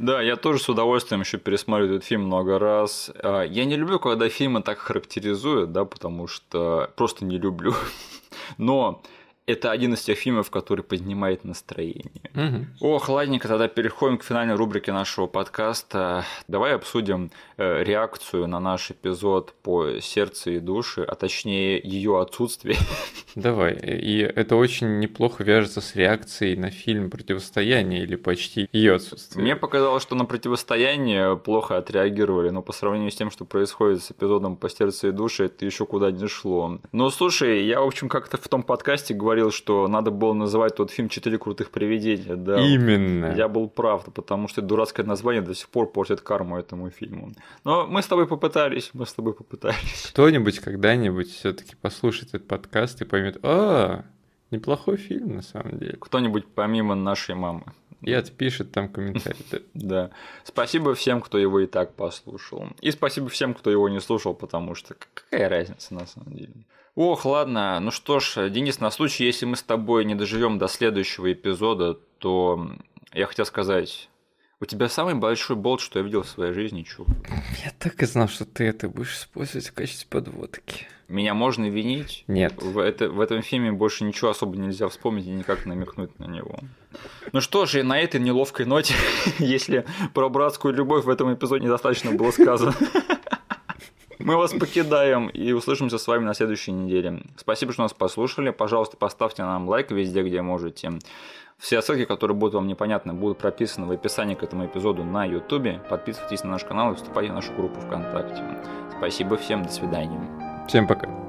Да, я тоже с удовольствием еще пересматриваю этот фильм много раз. А, я не люблю, когда фильмы так характеризуют, да, потому что просто не люблю. *laughs* Но это один из тех фильмов, который поднимает настроение. Угу. Ох, ладненько, тогда переходим к финальной рубрике нашего подкаста. Давай обсудим э, реакцию на наш эпизод по сердцу и душе, а точнее ее отсутствие. *laughs* Давай. И это очень неплохо вяжется с реакцией на фильм «Противостояние» или почти ее отсутствие. Мне показалось, что на «Противостояние» плохо отреагировали, но по сравнению с тем, что происходит с эпизодом по сердцу и душе, это еще куда не шло. Но слушай, я, в общем, как-то в том подкасте говорил, говорил, что надо было называть тот фильм «Четыре крутых привидения». Да, Именно. Я был прав, потому что дурацкое название до сих пор портит карму этому фильму. Но мы с тобой попытались, мы с тобой попытались. Кто-нибудь когда-нибудь все таки послушает этот подкаст и поймет, а, неплохой фильм на самом деле. Кто-нибудь помимо нашей мамы. И отпишет там комментарий. *laughs* Да. Спасибо всем, кто его и так послушал. И спасибо всем, кто его не слушал, потому что какая разница на самом деле. Ох, ладно. Ну что ж, Денис, на случай, если мы с тобой не доживем до следующего эпизода, то я хотел сказать, у тебя самый большой болт, что я видел в своей жизни, чу. Я так и знал, что ты это будешь использовать в качестве подводки. Меня можно винить? Нет. В, это, в этом фильме больше ничего особо нельзя вспомнить и никак намекнуть на него. Ну что же, на этой неловкой ноте, *laughs* если про братскую любовь в этом эпизоде недостаточно было сказано, мы вас покидаем и услышимся с вами на следующей неделе. Спасибо, что нас послушали. Пожалуйста, поставьте нам лайк везде, где можете. Все ссылки, которые будут вам непонятны, будут прописаны в описании к этому эпизоду на YouTube. Подписывайтесь на наш канал и вступайте в нашу группу ВКонтакте. Спасибо всем, до свидания. Всем пока.